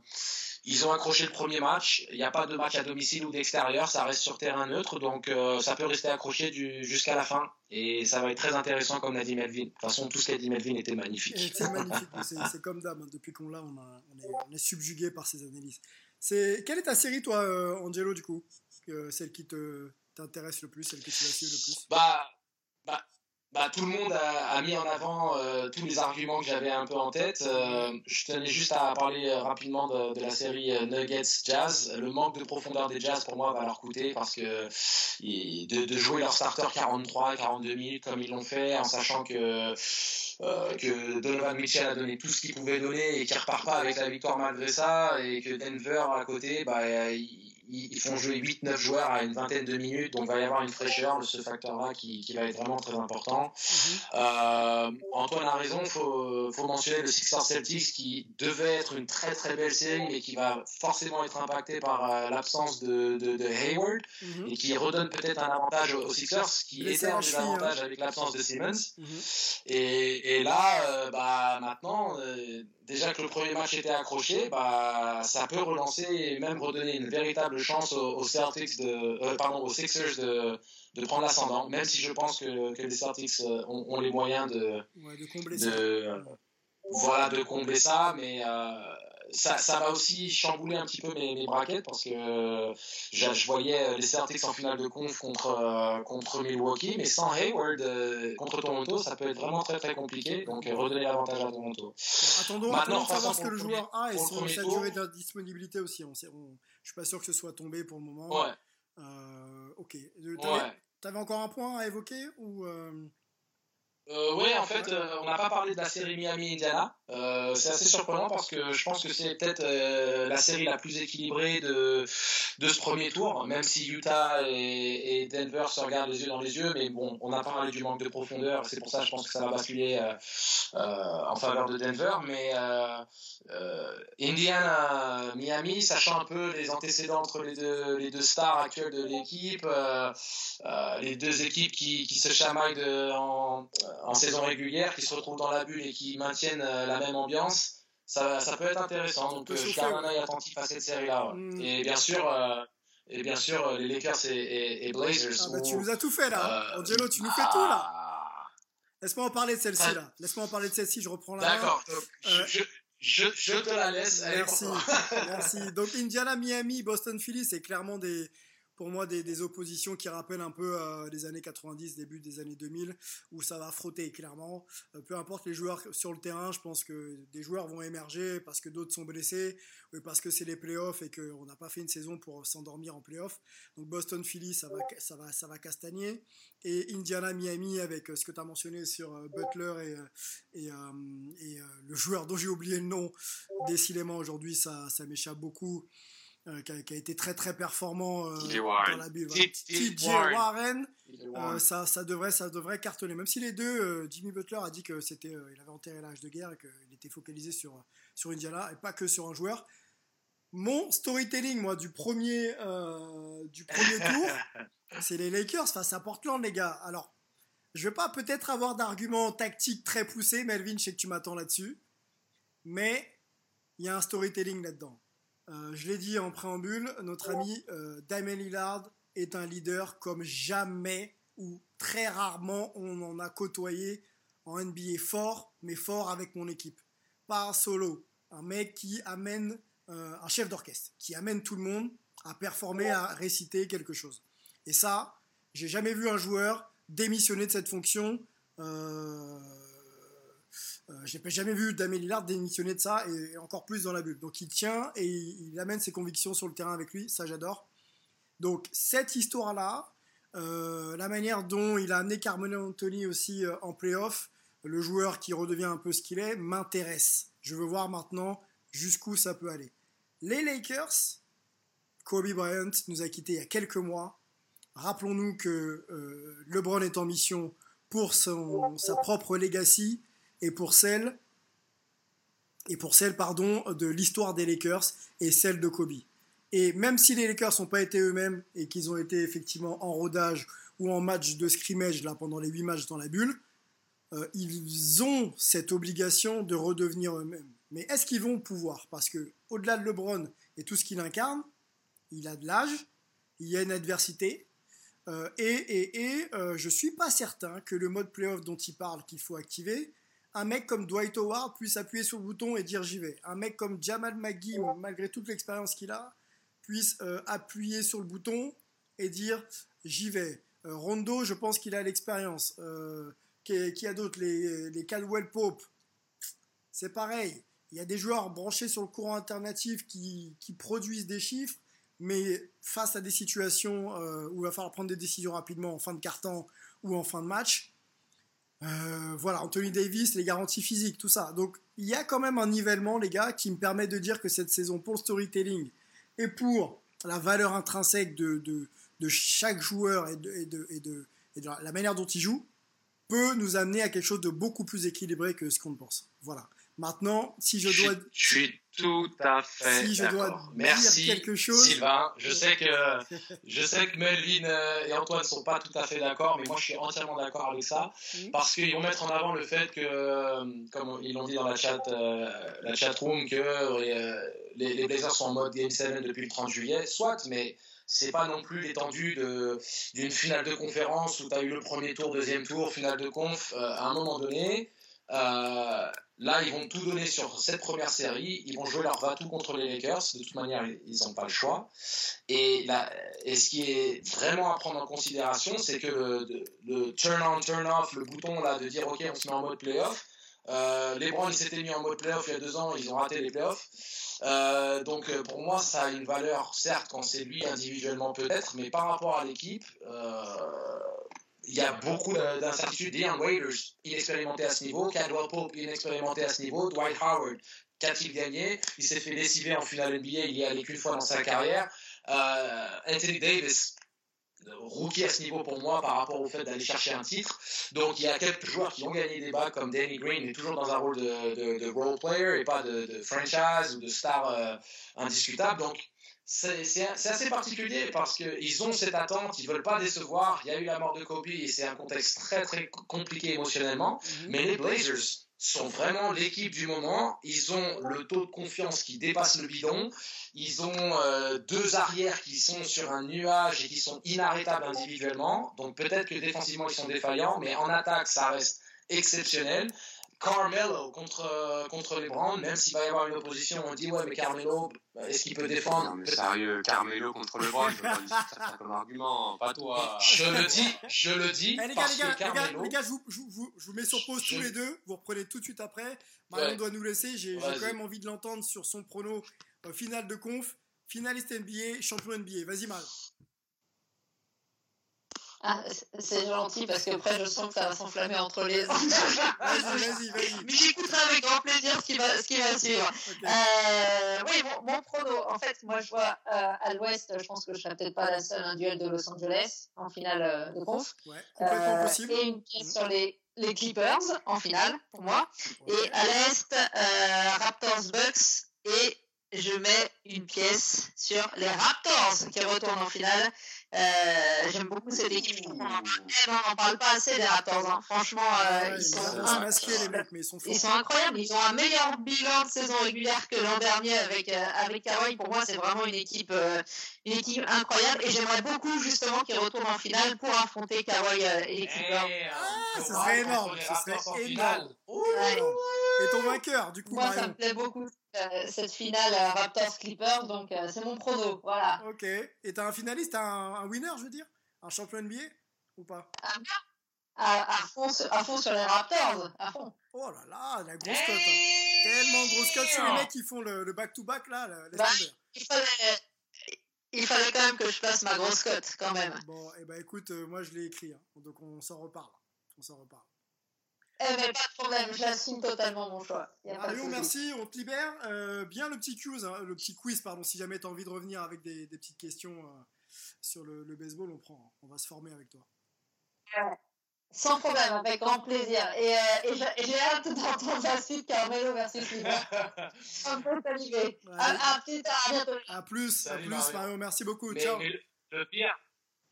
ils ont accroché le premier match. Il n'y a pas de match à domicile ou d'extérieur. Ça reste sur terrain neutre. Donc, euh, ça peut rester accroché jusqu'à la fin. Et ça va être très intéressant, comme l'a dit Melvin. De toute façon, tout ce qu'a dit Melvin était magnifique. C'est magnifique. C'est comme d'hab. Depuis qu'on l'a, on, on, est, on est subjugué par ses analyses. C'est quelle est ta série toi, euh, Angelo du coup? Celle qui te t'intéresse le plus, celle que tu vas suivre le plus? Bah, bah tout le monde a, mis en avant euh, tous les arguments que j'avais un peu en tête. Euh, je tenais juste à parler rapidement de, la série Nuggets Jazz. Le manque de profondeur des Jazz pour moi va leur coûter parce que de, jouer leur starter 43, 42 minutes comme ils l'ont fait, en sachant que euh, Donovan Mitchell a donné tout ce qu'il pouvait donner et qu'il repart pas avec la victoire malgré ça et que Denver à côté bah, ils, ils font jouer 8-9 joueurs à une vingtaine de minutes donc il va y avoir une fraîcheur de ce facteur là qui, qui va être vraiment très important mm-hmm. euh, Antoine a raison faut, faut mentionner le Sixers Celtics qui devait être une très très belle série mais qui va forcément être impacté par euh, l'absence de, de, de, Hayward mm-hmm. et qui redonne peut-être un avantage aux Sixers qui était un avantage avec l'absence de Simmons mm-hmm. et, et là, euh, bah, maintenant, euh, déjà que le premier match était accroché, bah, ça peut relancer et même redonner une véritable chance aux, Celtics de, euh, pardon, aux Sixers de, de prendre l'ascendant, même si je pense que, que les Celtics ont, ont, les moyens de, ouais, de combler de, voilà, de combler ça, mais ça, ça va aussi chambouler un petit peu mes, mes braquettes parce que euh, je, je voyais les Celtics en finale de conf contre, euh, contre Milwaukee, mais sans Hayward euh, contre Toronto, ça peut être vraiment très très compliqué. Donc euh, redonner l'avantage à Toronto. Attendons, Maintenant, attendons de savoir ce que le joueur a et son, sa durée de disponibilité aussi. On sait, on- je suis pas sûr que ce soit tombé pour le moment. Ouais. Euh, ok. Euh, T'avais Ouais. encore un point à évoquer ou euh, ouais, en fait, euh, on n'a pas parlé de la série Miami-Indiana. Euh, c'est assez surprenant parce que je pense que c'est peut-être euh, la série la plus équilibrée de, ce premier tour, même si Utah et, Denver se regardent les yeux dans les yeux. Mais bon, on a parlé du manque de profondeur. C'est pour ça, je pense que ça va basculer euh, en faveur de Denver. Mais euh, euh, Indiana, Miami, sachant un peu les antécédents entre les deux, stars actuelles de l'équipe, les deux équipes qui, se chamaillent en, en saison régulière, qui se retrouvent dans la bulle et qui maintiennent euh, la même ambiance, ça, ça peut être intéressant. Donc euh, je garde un œil attentif à cette série-là. Mm. Et bien sûr, euh, et bien sûr, les Lakers et, et- et Blazers. ah bah, tu nous as tout fait là. Euh, Angelo, tu nous fais tout là. ah, Laisse-moi en parler de celle-ci là. Laisse-moi en parler de celle-ci. Je reprends la. D'accord. Euh, je, je, je te la laisse. Merci, merci. Donc Indiana, Miami, Boston, Philly, c'est clairement des, pour moi des, oppositions qui rappellent un peu euh, les années 90, début des années 2000, où ça va frotter clairement. Euh, peu importe les joueurs sur le terrain, je pense que des joueurs vont émerger parce que d'autres sont blessés, ou parce que c'est les playoffs et qu'on n'a pas fait une saison pour s'endormir en playoffs. Donc Boston, Philly, ça va, ça va, ça va castagner. Et Indiana, Miami, avec euh, ce que tu as mentionné sur euh, Butler et, et, le joueur dont j'ai oublié le nom, décidément aujourd'hui ça, ça m'échappe beaucoup, euh, qui, a, qui a été très très performant euh, TJ Warren. dans la bulle. TJ Warren. Euh, ça, ça, devrait, ça devrait cartonner. Même si les deux, euh, Jimmy Butler a dit que c'était, euh, il avait enterré l'âge de guerre et qu'il était focalisé sur, sur Indiana et pas que sur un joueur. Mon storytelling, moi, du premier, euh, du premier tour, c'est les Lakers face à Portland, les gars. Alors, je vais pas peut-être avoir d'arguments tactiques très poussés, Melvin, je sais que tu m'attends là-dessus. Mais il y a un storytelling là-dedans. Euh, je l'ai dit en préambule, notre ami euh, Damien Lillard est un leader comme jamais ou très rarement on en a côtoyé en NBA fort, mais fort avec mon équipe. Pas un solo, un mec qui amène, euh, un chef d'orchestre, qui amène tout le monde à performer, à réciter quelque chose. Et ça, j'ai jamais vu un joueur démissionner de cette fonction. Euh, j'ai jamais vu Damien Lillard démissionner de ça et encore plus dans la bulle. Donc il tient et il, amène ses convictions sur le terrain avec lui, ça j'adore. Donc cette histoire-là, euh, la manière dont il a amené Carmelo Anthony aussi euh, en playoff, le joueur qui redevient un peu ce qu'il est, m'intéresse. Je veux voir maintenant jusqu'où ça peut aller. Les Lakers, Kobe Bryant nous a quittés il y a quelques mois. Rappelons-nous que euh, LeBron est en mission pour son, sa propre legacy et pour celle et pour celle pardon de l'histoire des Lakers et celle de Kobe. Et même si les Lakers n'ont pas été eux-mêmes et qu'ils ont été effectivement en rodage ou en match de scrimmage là pendant les huit matchs dans la bulle, euh, ils ont cette obligation de redevenir eux-mêmes. Mais est-ce qu'ils vont pouvoir? Parce que au-delà de LeBron et tout ce qu'il incarne, il a de l'âge, il y a une adversité, euh, et, et, et euh, je suis pas certain que le mode playoff dont il parle qu'il faut activer, un mec comme Dwight Howard puisse appuyer sur le bouton et dire j'y vais. Un mec comme Jamal McGee, malgré toute l'expérience qu'il a, puisse euh, appuyer sur le bouton et dire j'y vais. Euh, Rondo, je pense qu'il a l'expérience. Euh, qui, qui a d'autres les, les Caldwell Pope, c'est pareil. Il y a des joueurs branchés sur le courant alternatif qui, qui produisent des chiffres, mais face à des situations où il va falloir prendre des décisions rapidement en fin de carton ou en fin de match, euh, voilà, Anthony Davis, les garanties physiques, tout ça. Donc il y a quand même un nivellement, les gars, qui me permet de dire que cette saison, pour le storytelling et pour la valeur intrinsèque de, de, de chaque joueur et de, et, de, et, de, et de la manière dont il joue, peut nous amener à quelque chose de beaucoup plus équilibré que ce qu'on pense. Voilà. Maintenant, si je dois. Je suis tout à fait. Si je dois dire Merci, quelque chose. Sylvain. Je sais que je sais que Melvin euh, et Antoine sont pas tout à fait d'accord, mais moi je suis entièrement d'accord avec ça parce qu'ils vont mettre en avant le fait que, euh, comme ils l'ont dit dans la chat, euh, la chat room, que euh, les, les Blazers sont en mode Game 7 depuis le 30 juillet. Soit, mais c'est pas non plus l'étendue d'une finale de conférence où tu as eu le premier tour, deuxième tour, finale de conf. Euh, à un moment donné, euh, Là, ils vont tout donner sur cette première série. Ils vont jouer leur va-tout contre les Lakers. De toute manière, ils n'ont pas le choix. Et, ce qui est vraiment à prendre en considération, c'est que le, le, turn on, turn off, le bouton là de dire OK, on se met en mode playoff. Euh, les Browns s'étaient mis en mode playoff il y a deux ans, ils ont raté les playoffs. Euh, donc euh, pour moi, ça a une valeur, certes, quand c'est lui individuellement peut-être, mais par rapport à l'équipe, euh, il y a beaucoup d'incertitudes. Dion Waiters, inexpérimenté à ce niveau. Cadwell Pope, inexpérimenté à ce niveau. Dwight Howard, qu'a-t-il gagné? Il s'est fait lessiver en finale NBA, il y est allé qu'une fois dans sa carrière. Euh, Anthony Davis, rookie à ce niveau pour moi par rapport au fait d'aller chercher un titre. Donc il y a quelques joueurs qui ont gagné des bacs comme Danny Green, mais toujours dans un rôle de, role player et pas de, de franchise ou de star euh, indiscutable. Donc c'est assez particulier parce qu'ils ont cette attente, ils veulent pas décevoir. Il y a eu la mort de Kobe et c'est un contexte très très compliqué émotionnellement. Mm-hmm. Mais les Blazers sont vraiment l'équipe du moment. Ils ont le taux de confiance qui dépasse le bidon. Ils ont euh, deux arrières qui sont sur un nuage et qui sont inarrêtables individuellement. Donc peut-être que défensivement ils sont défaillants, mais en attaque ça reste exceptionnel. Carmelo contre, euh, contre les Browns, même s'il va y avoir une opposition, on dit ouais, mais Carmelo, est-ce qu'il peut défendre Non, mais sérieux, Carmelo contre le Browns, je veux pas ça comme argument, pas toi. Je le dis, je le dis. Eh, les, gars, les, gars, Carmelo... les, gars, je vous, je, vous, je vous mets sur pause je... tous les deux, vous reprenez tout de suite après. Marion ouais. doit nous laisser, j'ai quand même envie de l'entendre sur son prono euh, finale de conf, finaliste NBA, champion NBA. Vas-y, Mal. Ah, c'est gentil parce que après je sens que ça va s'enflammer entre les vas-y, vas-y, vas-y. Mais j'écouterai avec grand plaisir ce qui va, ce qui va suivre. Okay. Euh, oui, mon, mon, prono, en fait, moi je vois euh, à l'ouest, je pense que je serai peut-être pas la seule, un duel de Los Angeles en finale euh, de conf. Ouais, complètement euh, possible. Et une pièce mmh. sur les, les Clippers en finale pour moi. Ouais. Et à l'est, euh, Raptors Bucks et je mets une pièce sur les Raptors qui retournent en finale. Euh, J'aime beaucoup cette équipe. On n'en parle pas assez des Raptors. Hein. Franchement, euh, ils, sont ils, masqués, les mecs, mais ils sont, ils sont incroyables. Ils ont un meilleur bilan de saison régulière que l'an dernier avec euh, avec Kawhi. Pour moi, c'est vraiment une équipe euh, une équipe incroyable. Et j'aimerais beaucoup justement qu'ils retournent en finale pour affronter Kawhi euh, et les Clippers. Hey, ah, ce serait énorme. Ce serait énorme. Et ton vainqueur, du coup, Moi, Marion. ça me plaît beaucoup cette finale euh, Raptors-Clippers, donc euh, c'est mon prono, voilà. Ok. Et t'as un finaliste, un, un, winner, je veux dire? Un champion NBA ou pas? Ah, à, à, fond, à fond sur les Raptors, à fond. Oh là là, la grosse cote. Hein. Tellement grosse cote sur les mecs qui font le back-to-back, -back, là, bah, il fallait, il fallait quand même que je place ma grosse cote, quand même. Bon, et eh ben écoute, euh, moi je l'ai écrit, hein, donc on s'en reparle. On s'en reparle. Eh ben, pas de problème, j'assume totalement mon choix. Allez, merci, on te libère. Euh, bien le petit quiz, hein, le petit quiz, pardon, si jamais tu as envie de revenir avec des, des petites questions euh, sur le, le, baseball, on prend, on va se former avec toi. Ouais. Sans problème, avec grand plaisir. Et, euh, et j'ai hâte d'entendre la suite Carmelo versus Libre. un peu salivé. Ouais. À, à, plus tard, à bientôt. À plus, Salut, à plus, Mario. Mario. Merci beaucoup. Mais, Ciao. Mais le pire,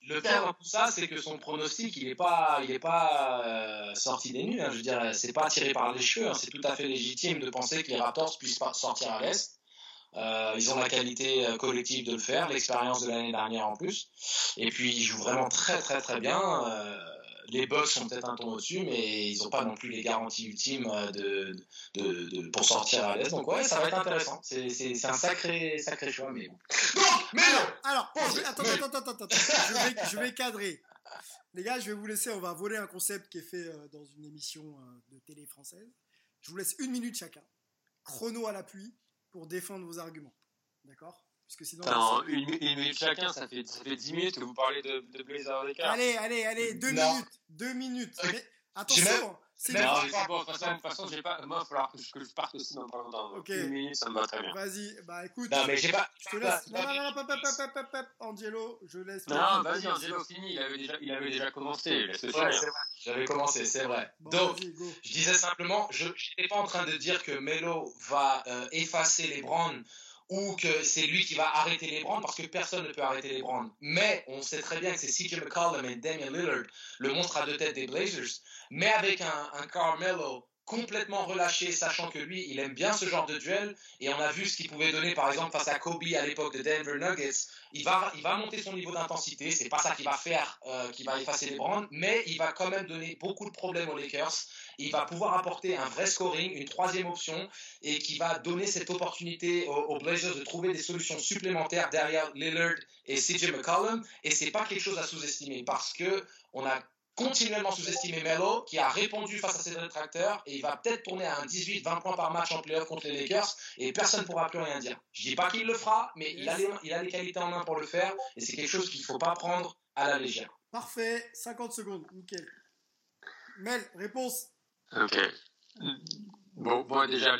le pire dans tout ça, c'est que son pronostic, il n'est pas, il est pas euh, sorti des nues. Hein. Je veux dire, c'est pas tiré par les cheveux. Hein. C'est tout à fait légitime de penser que les Raptors puissent pas sortir à l'est. Euh, ils ont la qualité euh, collective de le faire, l'expérience de l'année dernière en plus. Et puis ils jouent vraiment très très très bien. Euh, les Bucks sont peut-être un ton au-dessus, mais ils n'ont pas non plus les garanties ultimes de, de, de pour sortir à l'Est. Donc ouais, ça va être intéressant. C'est un sacré, sacré choix, mais bon. Mais non Alors, je vais, attends, attends, attends, attends, je vais, je vais cadrer. Les gars, je vais vous laisser, on va voler un concept qui est fait dans une émission de télé française. Je vous laisse une minute chacun, chrono à l'appui, pour défendre vos arguments. D'accord? Parce que sinon, Alors, une, une, minute chacun, ça fait, ça fait 10 minutes que vous parlez de, de Blazer d'écart. Allez, allez, allez, deux non. minutes. Deux minutes. Euh, mais, attention, c'est bon. Non, c'est bon. De toute façon, j'ai pas. Moi, il va falloir que je, que je parte aussi dans pas longtemps. Ok. Une minute, ça me va très bien. Vas-y, bah écoute. Non, mais j'ai pas. Je te laisse. Non, non, non, pop, pop, pop, pop, pop, Angelo, je laisse. Non, vas-y, Angelo, fini. Il avait déjà, il avait déjà commencé. C'est vrai. J'avais commencé, c'est vrai. Bon, Donc, je disais simplement, je n'étais pas en train de dire que Melo va euh, effacer les Browns ou que c'est lui qui va arrêter les Browns parce que personne ne peut arrêter les Browns. Mais on sait très bien que c'est CJ McCollum et Damian Lillard, le monstre à deux têtes des Blazers, mais avec un, un Carmelo complètement relâché, sachant que lui, il aime bien ce genre de duel. Et on a vu ce qu'il pouvait donner, par exemple, face à Kobe à l'époque de Denver Nuggets. Il va, il va monter son niveau d'intensité. C'est pas ça qui va faire, euh, qui va effacer les brands, mais il va quand même donner beaucoup de problèmes aux Lakers. Il va pouvoir apporter un vrai scoring, une troisième option, et qui va donner cette opportunité aux, aux Blazers de trouver des solutions supplémentaires derrière Lillard et CJ McCollum. Et c'est pas quelque chose à sous-estimer parce que on a continuellement sous-estimé Melo, qui a répondu face à ses détracteurs, et il va peut-être tourner à un 18-20 points par match en playoff contre les Lakers, et personne ne pourra plus rien dire. Je dis pas qu'il le fera, mais il a, les, il a les qualités en main pour le faire, et c'est quelque chose qu'il ne faut pas prendre à la légère. Parfait, 50 secondes, nickel. Mel, réponse Ok. Bon, bon déjà,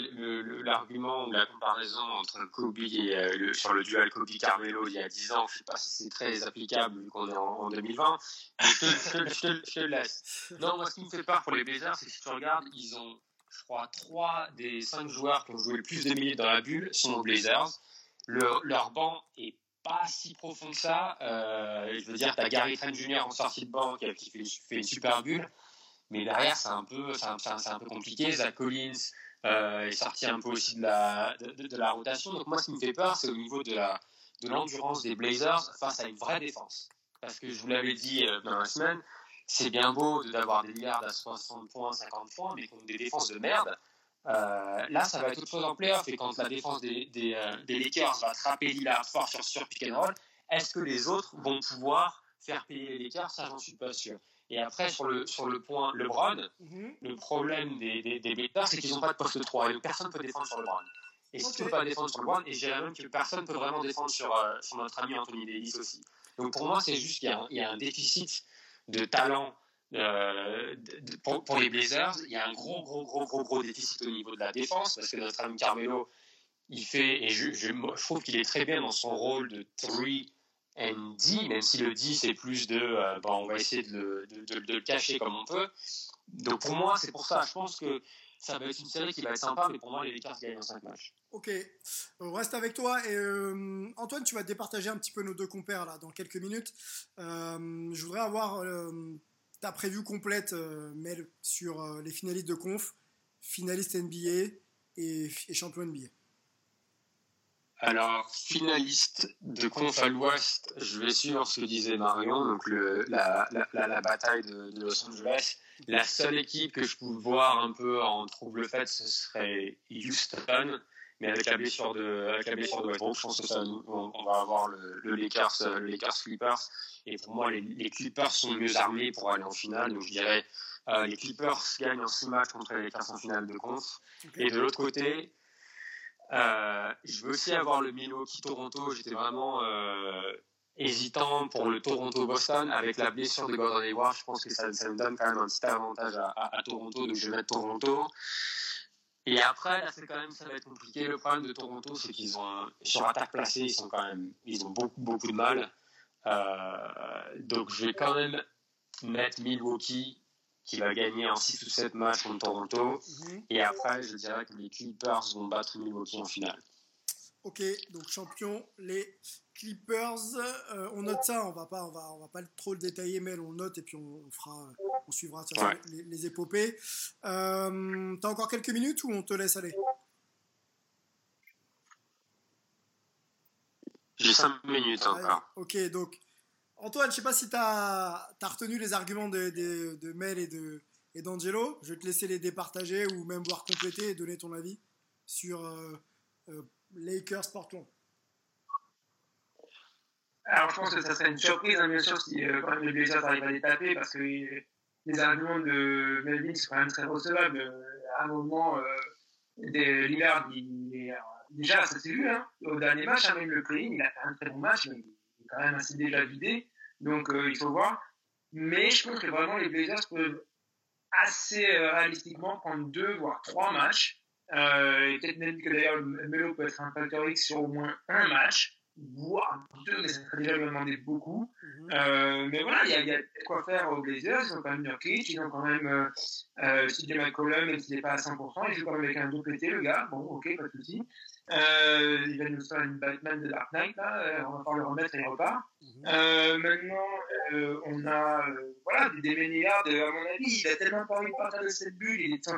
l'argument ou la comparaison entre Kobe et euh, le, sur le duel Kobe-Carmelo il y a 10 ans, je ne sais pas si c'est très applicable vu qu'on est en, en 2020, mais je te, je, te, je te, le laisse. Non, moi, ce qui me fait peur pour les Blazers, c'est que si tu regardes, ils ont, je crois, 3 des 5 joueurs qui ont joué le plus de minutes dans la bulle sont aux Blazers. Le, leur banc est pas si profond que ça. Euh, je veux dire, tu as Gary Trent Jr. en sortie de banc qui, qui fait, fait une super bulle. Mais derrière, c'est un peu, c'est un, un, un, peu compliqué. Zach Collins euh, est sorti un peu aussi de la, de, de, la rotation. Donc moi, ce qui me fait peur, c'est au niveau de la, de l'endurance des Blazers face à une vraie défense. Parce que je vous l'avais dit euh, dans la semaine, c'est bien beau d'avoir des milliards à 60 points, 50 points, mais contre des défenses de merde. Euh, là, ça va être autre chose en playoff. Et quand la défense des, des, euh, des Lakers va attraper Lillard fort sur, sur pick and roll, est-ce que les autres vont pouvoir faire payer les Lakers? Ça, j'en suis pas sûr. Et après, sur le, sur le point LeBron, mm -hmm. le problème des, des, des Blazers, c'est qu'ils n'ont pas de poste 3 et donc personne ne peut défendre sur LeBron. Et si okay. tu ne peux pas défendre sur LeBron, et je dirais même que personne ne peut vraiment défendre sur, euh, sur notre ami Anthony Davis aussi. Donc pour moi, c'est juste qu'il y, y, a un déficit de talent euh, de, pour, pour, les Blazers. Il y a un gros, gros, gros, gros, gros déficit au niveau de la défense parce que notre ami Carmelo, il fait, et je, je, je trouve qu'il est très bien dans son rôle de 3 ND, même si le 10 c'est plus de euh, bon, on va essayer de le, de, de, de le, cacher comme on peut. Donc pour moi, c'est pour ça. Je pense que ça va être une série qui va être sympa, mais pour moi, les Lakers gagnent en 5 matchs. Ok, on reste avec toi. Et euh, Antoine, tu vas départager un petit peu nos deux compères là dans quelques minutes. Euh, je voudrais avoir euh, ta prévue complète, Mel, sur les finalistes de conf, finalistes NBA et, et champion NBA. Alors, finaliste de conf à l'ouest, je vais suivre ce que disait Marion, donc la, la, la, bataille de, Los Angeles. La seule équipe que je pouvais voir un peu en trouble fait, ce serait Houston, mais avec la blessure de, avec la blessure de Westbrook, je pense que ça, on, va avoir le, le, Lakers, le Lakers Clippers. Et pour moi, les, Clippers sont mieux armés pour aller en finale, donc je dirais euh, les Clippers gagnent en 6 matchs contre les Lakers en finale de conf. Et de l'autre côté, euh, je veux aussi avoir le Milwaukee-Toronto. J'étais vraiment euh, hésitant pour le Toronto-Boston. Avec la blessure de Gordon Hayward, je pense que ça, ça, me donne quand même un petit avantage à, à, à, Toronto, donc je vais mettre Toronto. Et après, là, c'est quand même, ça va être compliqué. Le problème de Toronto, c'est qu'ils ont, sur attaque placée, ils sont quand même, ils ont beaucoup, beaucoup de mal. Euh, donc, je vais quand même mettre Milwaukee qui va gagner en 6 ou 7 matchs contre Toronto. Mm-hmm. Et après, je dirais que les Clippers vont battre Milwaukee en finale. Ok, donc champion, les Clippers. Euh, on note ça, on va pas, on va, on va pas trop le détailler, mais on le note et puis on, on fera, on suivra ouais. les, les, épopées. Euh, T'as encore quelques minutes ou on te laisse aller? J'ai 5 minutes ah, encore. Ok, donc Antoine, je sais pas si tu as, retenu les arguments de, Mel et d'Angelo. Je vais te laisser les départager ou même voir compléter et donner ton avis sur euh, euh, Lakers Portland. Alors, je pense que ça serait une surprise, hein, bien sûr, si euh, quand même les à les taper, parce que les arguments de Melvin sont quand même très recevables. À un moment, l'hiver, déjà, ça s'est vu, hein, au dernier match, hein, même le play il a fait un très bon match, quand même assez déjà vidé, donc euh, il faut voir. Mais je pense que vraiment les Blazers peuvent assez euh, réalistiquement prendre deux voire trois matchs. Euh, et peut-être même que d'ailleurs Melo peut être un facteur X sur au moins un match, voire deux, mais ça serait déjà demander beaucoup. Mm -hmm. euh, mais voilà, il y a, y a, quoi faire aux Blazers. Ils ont quand même Nurkic, ils ont quand même euh, CJ McCollum, même s'il n'est pas à 100%, il joue quand même avec un double PT, le gars. Bon, ok, pas de souci. Euh, il va nous faire une Batman de Dark Knight, là. Euh, on va pouvoir le remettre et il repart. Euh, maintenant, euh, on a voilà, des Déméniards, à mon avis, il a tellement pas envie de partir de cette bulle. Il est...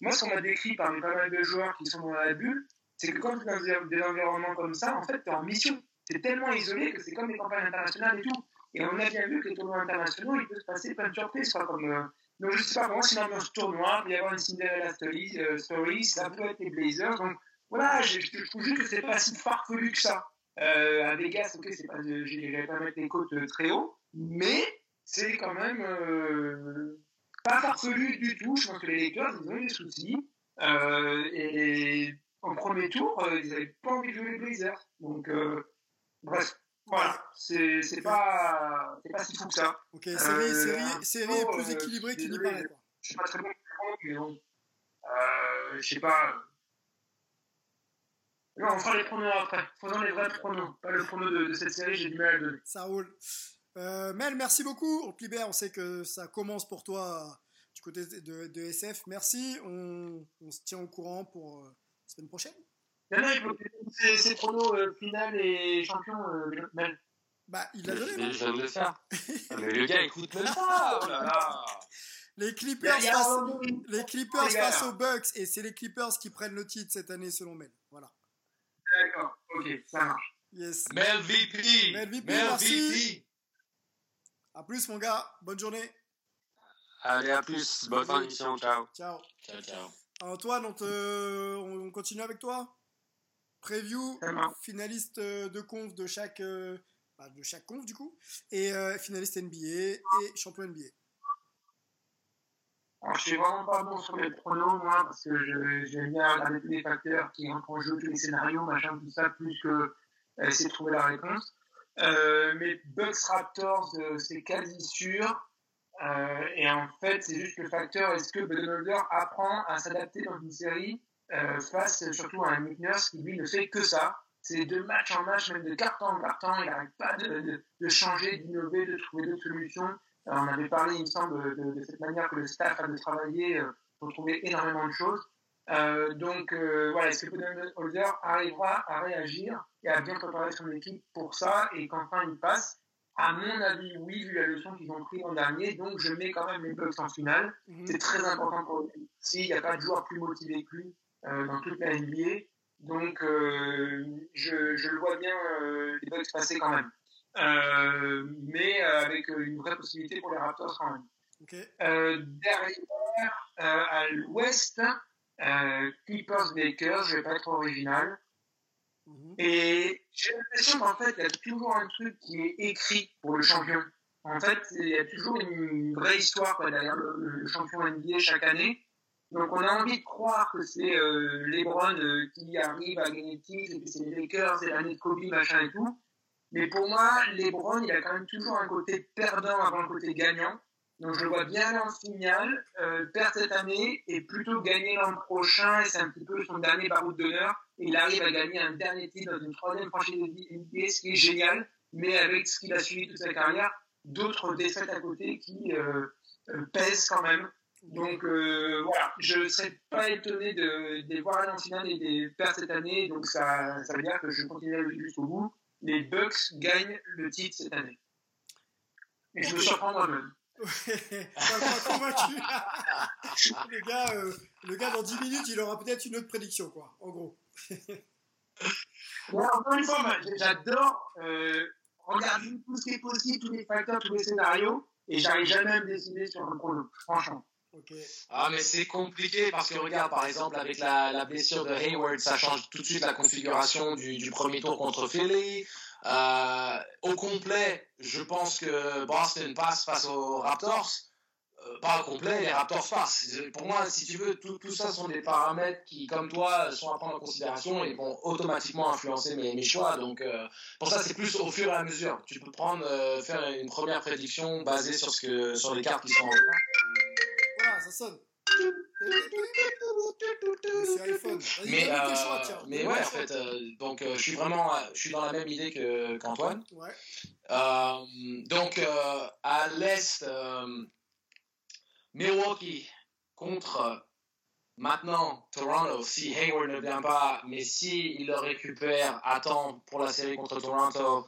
Moi, ce qu'on m'a décrit parmi pas mal de joueurs qui sont dans la bulle, c'est que quand tu es dans des, des environnements comme ça, en fait, tu es en mission. Es tellement isolé que c'est comme les campagnes internationales et tout. Et on a bien vu que les tournois internationaux, il peut se passer plein de surprises. Quoi, comme, donc, je sais pas comment, c'est une ambiance tournoi, il peut y avoir une Cinderella story, euh, story ça peut être les Blazers. Donc, voilà, je, je trouve juste que c'est pas si farfelu que ça. Euh, à Vegas, ok, c'est pas, j'irai pas mettre les côtes euh, très haut, mais c'est quand même euh, pas farfelu du tout. Je pense que les Lakers, ils ont eu des soucis. Euh, et en premier tour, euh, ils n'avaient pas envie de jouer les Blazers. Donc, euh, bref, voilà, c'est c'est pas, c'est pas si fou que ça. Ok, série, série, série est plus équilibrée qu'il n'y paraît. Je suis pas très bon, mais bon. Euh, je sais pas. Non, on fera les pronos après. Faisons les vrais pronos. Pas le prono de, de cette série, j'ai du mal à le donner. Ça roule. Euh, Mel, merci beaucoup. On te libère. On sait que ça commence pour toi du côté de, de SF. Merci. On, on, se tient au courant pour euh, la semaine prochaine. Non, non, il faut que c'est pronos euh, final et champion, euh, Mel. Bah, il l'a donné. Mais je viens de le faire. Mais le gars, écoute même pas. Oh là là. Les Clippers, face, les Clippers face aux Bucks et c'est les Clippers qui prennent le titre cette année selon Mel. Voilà. D'accord, ok, ça marche. Yes. Mel VP. Mel VP, Mel merci. VP. À plus mon gars, bonne journée. Allez, à plus. Bonne fin d'émission. Ciao. Ciao. Ciao, ciao. Antoine, on, te... on continue avec toi? Preview, finaliste de conf de chaque, euh, bah, de chaque conf du coup, et euh, finaliste NBA et champion NBA. Alors, je suis vraiment pas bon sur les pronos, moi, parce que j'aime bien tous les facteurs qui rentrent en jeu, tous les scénarios, machin, tout ça, plus que euh, essayer de trouver la réponse. Euh, mais Bucks Raptors, euh, c'est quasi sûr. Et en fait, c'est juste le facteur est-ce que Budenholzer apprend à s'adapter dans une série face surtout à un Nick Nurse qui lui ne fait que ça. C'est de match en match, même de carton en carton, il n'arrête pas de, de changer, d'innover, de trouver d'autres solutions. On avait parlé, il me semble, de, de, cette manière que le staff a de travailler euh, pour trouver énormément de choses. Euh, donc euh, voilà, est-ce que Budenholzer arrivera à réagir et à bien préparer son équipe pour ça et qu'enfin il passe? À mon avis, oui, vu la leçon qu'ils ont pris l'an dernier, donc je mets quand même les Bucks en finale. Mm -hmm. C'est très important pour lui. S'il n'y a pas de joueur plus motivé que lui euh, dans toute la NBA, donc euh, je, je, le vois bien euh, les Bucks passer quand même. Mais avec une vraie possibilité pour les Raptors quand même. Okay. derrière, à l'ouest, euh, Clippers Lakers, je vais pas être original. Mm -hmm. Et j'ai l'impression qu'en fait, il y a toujours un truc qui est écrit pour le champion. En fait, il y a toujours une vraie histoire quoi, derrière le, le, champion NBA chaque année. Donc on a envie de croire que c'est euh, LeBron euh, qui arrive à gagner le titre, et puis c'est les Lakers, c'est l'année de Kobe, machin et tout. Mais pour moi, LeBron, il a quand même toujours un côté perdant avant le côté gagnant. Donc je le vois bien en finale, euh, perdre cette année et plutôt gagner l'an prochain, et c'est un petit peu son dernier baroud d'honneur. Il arrive à gagner un dernier titre dans une troisième franchise NBA, ce qui est génial, mais avec ce qu'il a suivi toute sa carrière, d'autres défaites à côté qui euh, euh, pèsent quand même. Donc euh, voilà, je ne serais pas étonné de, de voir aller en finale et de perdre cette année, donc ça, ça veut dire que je continue jusqu'au bout. Les Bucks gagnent le titre cette année. Et je me surprends moi-même. convaincu. le, gars, euh, le gars, dans 10 minutes, il aura peut-être une autre prédiction, quoi, en gros. ouais, encore une fois, j'adore euh, regarder tout ce qui est possible, tous les facteurs, tous les scénarios, et j'arrive jamais à me décider sur un prono, franchement. Ah mais c'est compliqué parce que regarde par exemple avec la, blessure de Hayward ça change tout de suite la configuration du, premier tour contre Philly. Euh, au complet, je pense que Boston passe face aux Raptors. Euh, pas au complet, les Raptors passent. Pour moi, si tu veux, tout, ça sont des paramètres qui, comme toi, sont à prendre en considération et vont automatiquement influencer mes, choix. Donc, euh, pour ça, c'est plus au fur et à mesure. Tu peux prendre, faire une première prédiction basée sur ce que, sur les cartes qui sont. Voilà, ça sonne. Mais, euh, mais ouais, en fait, euh, donc euh, je suis vraiment, je suis dans la même idée que qu'Antoine. Ouais. donc à l'est, Milwaukee contre Maintenant, Toronto, si Hayward ne vient pas, mais si il le récupère à temps pour la série contre Toronto,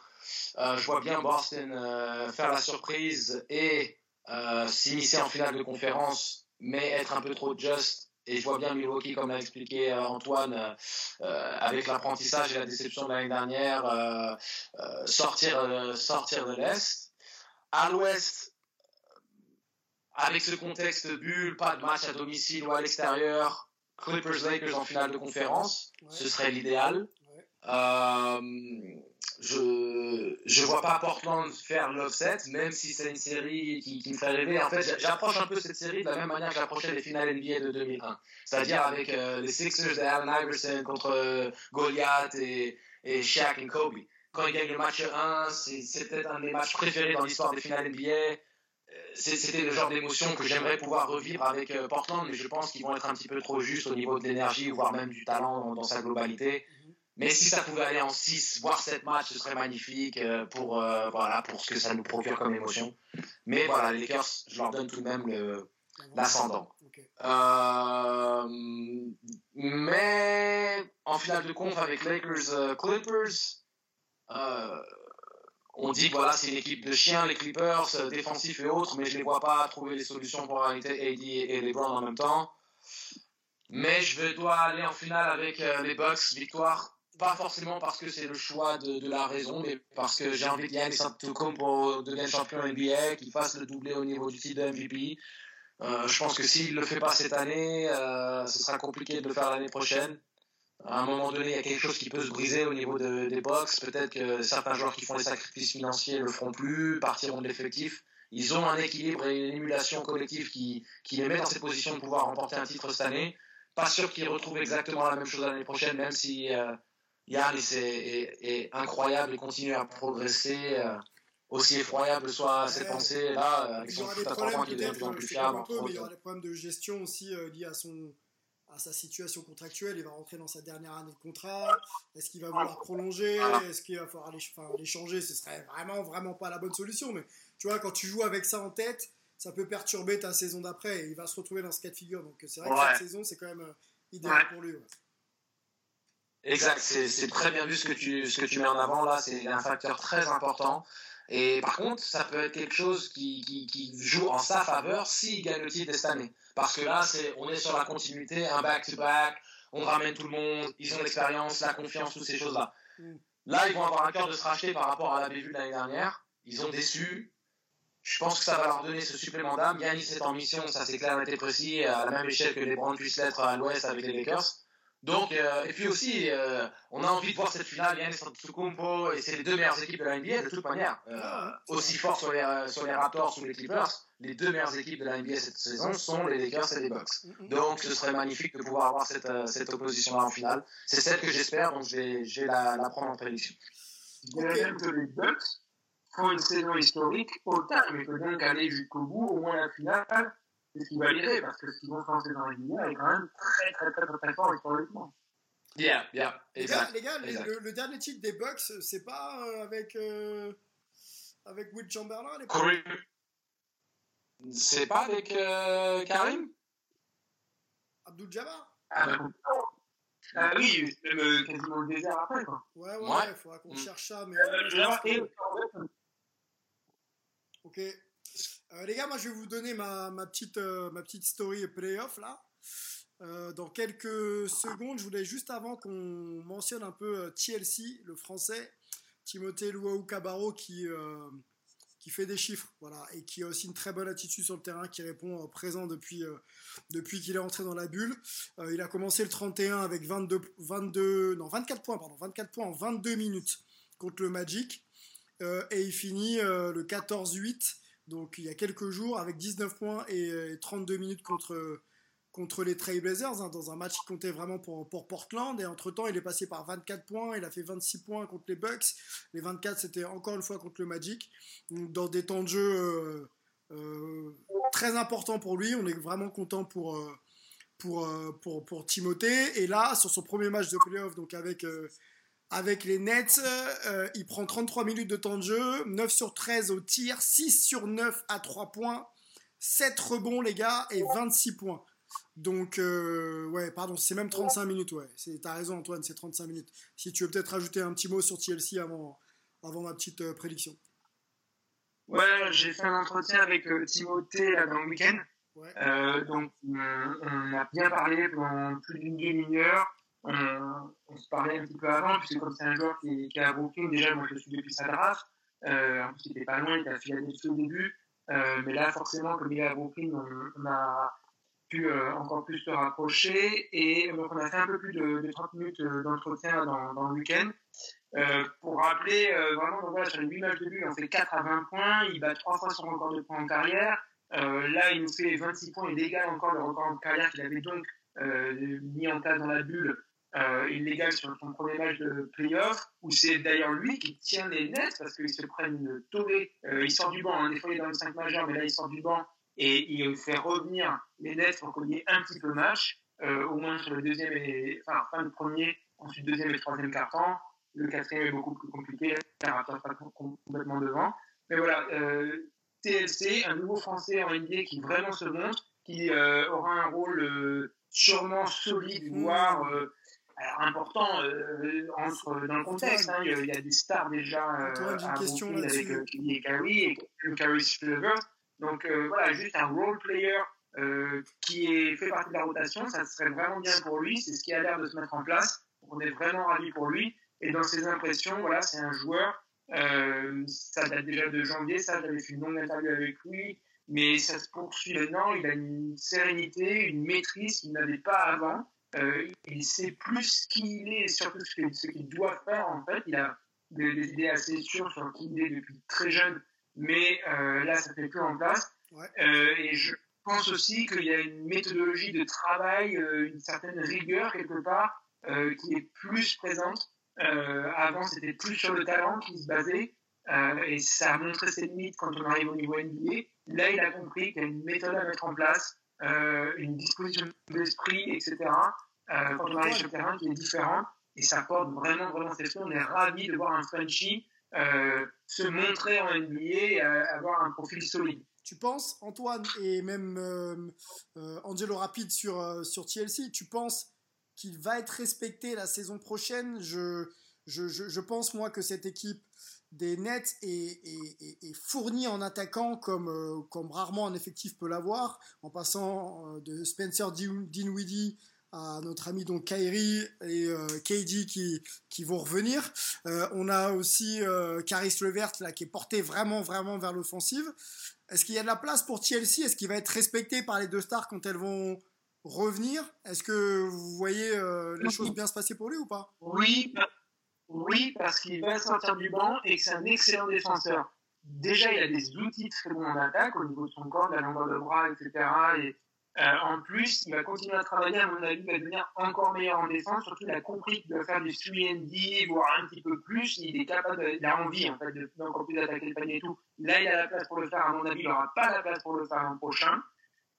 euh, je vois bien Boston euh, faire la surprise et euh, s'initier en finale de conférence, mais être un peu trop just. Et je vois bien Milwaukee, comme l'a expliqué Antoine, avec l'apprentissage et la déception de l'année dernière, sortir, sortir de l'Est. À l'Ouest, avec ce contexte bulle, pas de match à domicile ou à l'extérieur, Clippers Lakers en finale de conférence, ce serait l'idéal. Euh, je je vois pas Portland faire l'offset, même si c'est une série qui, me fait rêver. En fait, j'approche un peu cette série de la même manière que j'approchais les finales NBA de 2001, c'est-à-dire avec euh, les Sixers de Allen Iverson contre euh, Goliath et, et Shaq et Kobe. Quand ils gagnent le match 1, c'est peut-être un des matchs préférés dans l'histoire des finales NBA c'était le genre d'émotion que j'aimerais pouvoir revivre avec euh, Portland, mais je pense qu'ils vont être un petit peu trop justes au niveau de l'énergie, voire même du talent dans, sa globalité. Mais si ça pouvait aller en 6, voire 7 matchs, ce serait magnifique euh, pour, euh, voilà, pour ce que ça nous procure comme émotion. Mais voilà, les Lakers, je leur donne tout de même l'ascendant. mais en finale de conf avec Lakers Clippers, on dit que voilà, c'est une équipe de chiens, les Clippers, euh, défensifs et autres, mais je ne les vois pas trouver des solutions pour arrêter AD et LeBron en même temps. Mais je dois aller en finale avec euh, les Bucks, victoire. Pas forcément parce que c'est le choix de, la raison, mais parce que j'ai envie qu'il y ait pour devenir champion NBA, qu'il fasse le doublé au niveau du titre de MVP. Euh, je pense que s'il ne le fait pas cette année, ce sera compliqué de le faire l'année prochaine à un moment donné, il y a quelque chose qui peut se briser au niveau des box. Peut-être que certains joueurs qui font des sacrifices financiers ne le feront plus, partiront de l'effectif. Ils ont un équilibre et une émulation collective qui, qui les met dans cette position de pouvoir remporter un titre cette année. Pas sûr qu'ils retrouvent exactement la même chose l'année prochaine, même si euh, Yann est, incroyable et continue à progresser. Euh, aussi effroyable soit ses pensées, là, euh, avec son foot à trois points qui devient de plus en plus fiable. il y aura des problèmes de gestion aussi liés à son, à sa situation contractuelle, il va rentrer dans sa dernière année de contrat, est-ce qu'il va vouloir prolonger, est-ce qu'il va falloir l'échanger, ce serait vraiment, vraiment pas la bonne solution, mais tu vois, quand tu joues avec ça en tête, ça peut perturber ta saison d'après, et il va se retrouver dans ce cas de figure, donc c'est vrai que cette saison, c'est quand même euh, idéal pour lui. Exact, c'est très bien vu ce que, tu, ce que tu mets en avant là, c'est un facteur très important. Et par contre, ça peut être quelque chose qui, qui, qui joue en sa faveur s'il gagne le titre cette année. Parce que là, c'est, on est sur la continuité, un back-to-back, on ramène tout le monde, ils ont l'expérience, la confiance, toutes ces choses-là. Mm. Là, ils vont avoir un cœur de se racheter par rapport à la bévue de l'année dernière. Ils ont déçu. Je pense que ça va leur donner ce supplément d'âme. Yanis est en mission, ça c'est clair, et précis, à la même échelle que les Browns puissent l'être à l'ouest avec les Lakers. Donc, euh, et puis aussi, euh, on a envie de voir cette finale, Yannis Antetokounmpo, et c'est les deux meilleures équipes de la NBA de toute manière. Euh, aussi fort sur les, sur les Raptors ou les Clippers, les deux meilleures équipes de la NBA cette saison sont les Lakers et les Bucks. Donc, ce serait magnifique de pouvoir avoir cette, cette opposition-là en finale. C'est celle que j'espère, donc je vais, je vais la, la, prendre en prédiction. Même que les Bucks font une saison historique au terme, et que donc aller jusqu'au bout, au moins la finale, c'est ce qui va l'aider, parce que ce qu'ils vont faire en saison régulière est quand même très, très, très, très, très fort historiquement. Yeah, yeah, exact. Les gars, les gars le, le, dernier titre des Bucks, c'est pas euh, avec, euh, avec Will Chamberlain Corey. C'est pas avec euh, Karim? Abdul Jabbar? Ah, bah, ah, oui, même euh, quasiment le désert après, quoi. Ouais, ouais, il ouais. faudra qu'on mm. cherche ça, mais. Euh, ok. Euh, les gars, moi je vais vous donner ma, petite, euh, ma petite story playoff là. Euh, dans quelques secondes, je voulais juste avant qu'on mentionne un peu TLC, le français, Timothée Louaou Cabarro qui, qui fait des chiffres, voilà, et qui a aussi une très bonne attitude sur le terrain, qui répond présent depuis, depuis qu'il est entré dans la bulle. il a commencé le 31 avec 22, 22, non, 24 points, pardon, 24 points en 22 minutes contre le Magic. et il finit le 14-8 donc il y a quelques jours avec 19 points et 32 minutes contre, contre les Trailblazers hein, dans un match qui comptait vraiment pour, Portland. Et entre temps il est passé par 24 points, il a fait 26 points contre les Bucks, les 24 c'était encore une fois contre le Magic, dans des temps de jeu euh, euh, très importants pour lui, on est vraiment content euh, pour, Timothée. Et là sur son premier match de playoff donc avec avec les Nets, euh, il prend 33 minutes de temps de jeu, 9 sur 13 au tir, 6 sur 9 à 3 points, 7 rebonds les gars et 26 points. Donc, euh, ouais, pardon, c'est même 35 minutes, ouais. T'as raison, Antoine, c'est 35 minutes. Si tu veux peut-être rajouter un petit mot sur TLC avant, avant ma petite euh, prédiction. Ouais, j'ai fait un entretien avec Timothée là, dans le week-end. donc, on, a bien parlé pendant plus d'une demi-heure. On, se parlait un petit peu avant, puisque comme c'est un joueur qui, qui est à Brooklyn, déjà, moi je le suis depuis sa draft. en plus, il était pas loin, il à Philadelphie au début. mais là, forcément, comme il est à Brooklyn, on, a pu euh, encore plus se rapprocher. Et donc, on a fait un peu plus de, de 30 minutes euh, d'entretien dans, le week-end. Euh, pour rappeler, vraiment, donc, voilà, sur les 8 matchs de but, on fait 4 à 20 points. Il bat 3 fois son record de points en carrière. là, il nous fait 26 points. Il égale encore le record en carrière qu'il avait donc mis en place dans la bulle. Il l'égale sur son premier match de playoff, où c'est d'ailleurs lui qui tient les nets parce qu'il se prend une tollée. il sort du banc, hein. des fois il est dans le 5 majeur, mais là il sort du banc et il fait revenir les Nets pour qu'il y ait un petit peu match, euh, au moins sur le deuxième et enfin fin de premier, ensuite deuxième et troisième quart-temps. Le quatrième est beaucoup plus compliqué, car Raptors pas complètement devant. Mais voilà, euh, TLC, un nouveau Français en NBA qui vraiment se montre, qui euh, aura un rôle euh, sûrement solide, mmh. voire euh, important euh, entre, dans le contexte. Hein, il y a des stars déjà euh, à question avec euh, et Carrie et Carrie donc euh, voilà, juste un role player euh, qui est fait partie de la rotation, ça serait vraiment bien pour lui. C'est ce qui a l'air de se mettre en place. On est vraiment ravis pour lui. Et dans ses impressions, voilà, c'est un joueur. Euh, ça date déjà de janvier. Ça, j'avais fait une longue interview avec lui, mais ça se poursuit maintenant. Il a une sérénité, une maîtrise qu'il n'avait pas avant. Euh, il sait plus qui il est et surtout ce qu'il doit faire en fait. Il a des, des idées assez sûres sur qui il est depuis très jeune mais euh, là, ça fait plus en place. Euh, et je pense aussi qu'il y a une méthodologie de travail, une certaine rigueur quelque part, qui est plus présente. avant, c'était plus sur le talent qui se basait. et ça a montré ses limites quand on arrive au niveau NBA. Là, il a compris qu'il y a une méthode à mettre en place, une disposition d'esprit, etc. quand on arrive sur le terrain qui est différente. Et ça porte vraiment, vraiment ses fruits. On est ravis de voir un Frenchie euh, se montrer en NBA et avoir un profil solide. Tu penses, Antoine, et même euh, euh, Angelo Rapide sur, sur TLC, tu penses qu'il va être respecté la saison prochaine? Je, je, je, pense, moi, que cette équipe des Nets est, est, fournie en attaquant comme, comme rarement un effectif peut l'avoir, en passant de Spencer Dinwiddie à notre ami donc Kyrie et euh, KD qui, qui vont revenir. Euh, on a aussi euh, Caris Levert là qui est porté vraiment vraiment vers l'offensive. Est-ce qu'il y a de la place pour TLC Est-ce qu'il va être respecté par les deux stars quand elles vont revenir? Est-ce que vous voyez les choses bien se passer pour lui ou pas? Oui, oui parce qu'il va sortir du banc et que c'est un excellent défenseur. Déjà, il a des outils très bons en attaque au niveau de son corps, de la longueur de bras, etc. Et euh, en plus, il va continuer à travailler, à mon avis, il va devenir encore meilleur en défense. Surtout, il a compris qu'il doit faire du 3D, voire un petit peu plus. Il est capable, il a envie, en fait, de encore plus attaquer le panier et tout. Là, il a la place pour le faire. À mon avis, il n'aura pas la place pour le faire l'an prochain.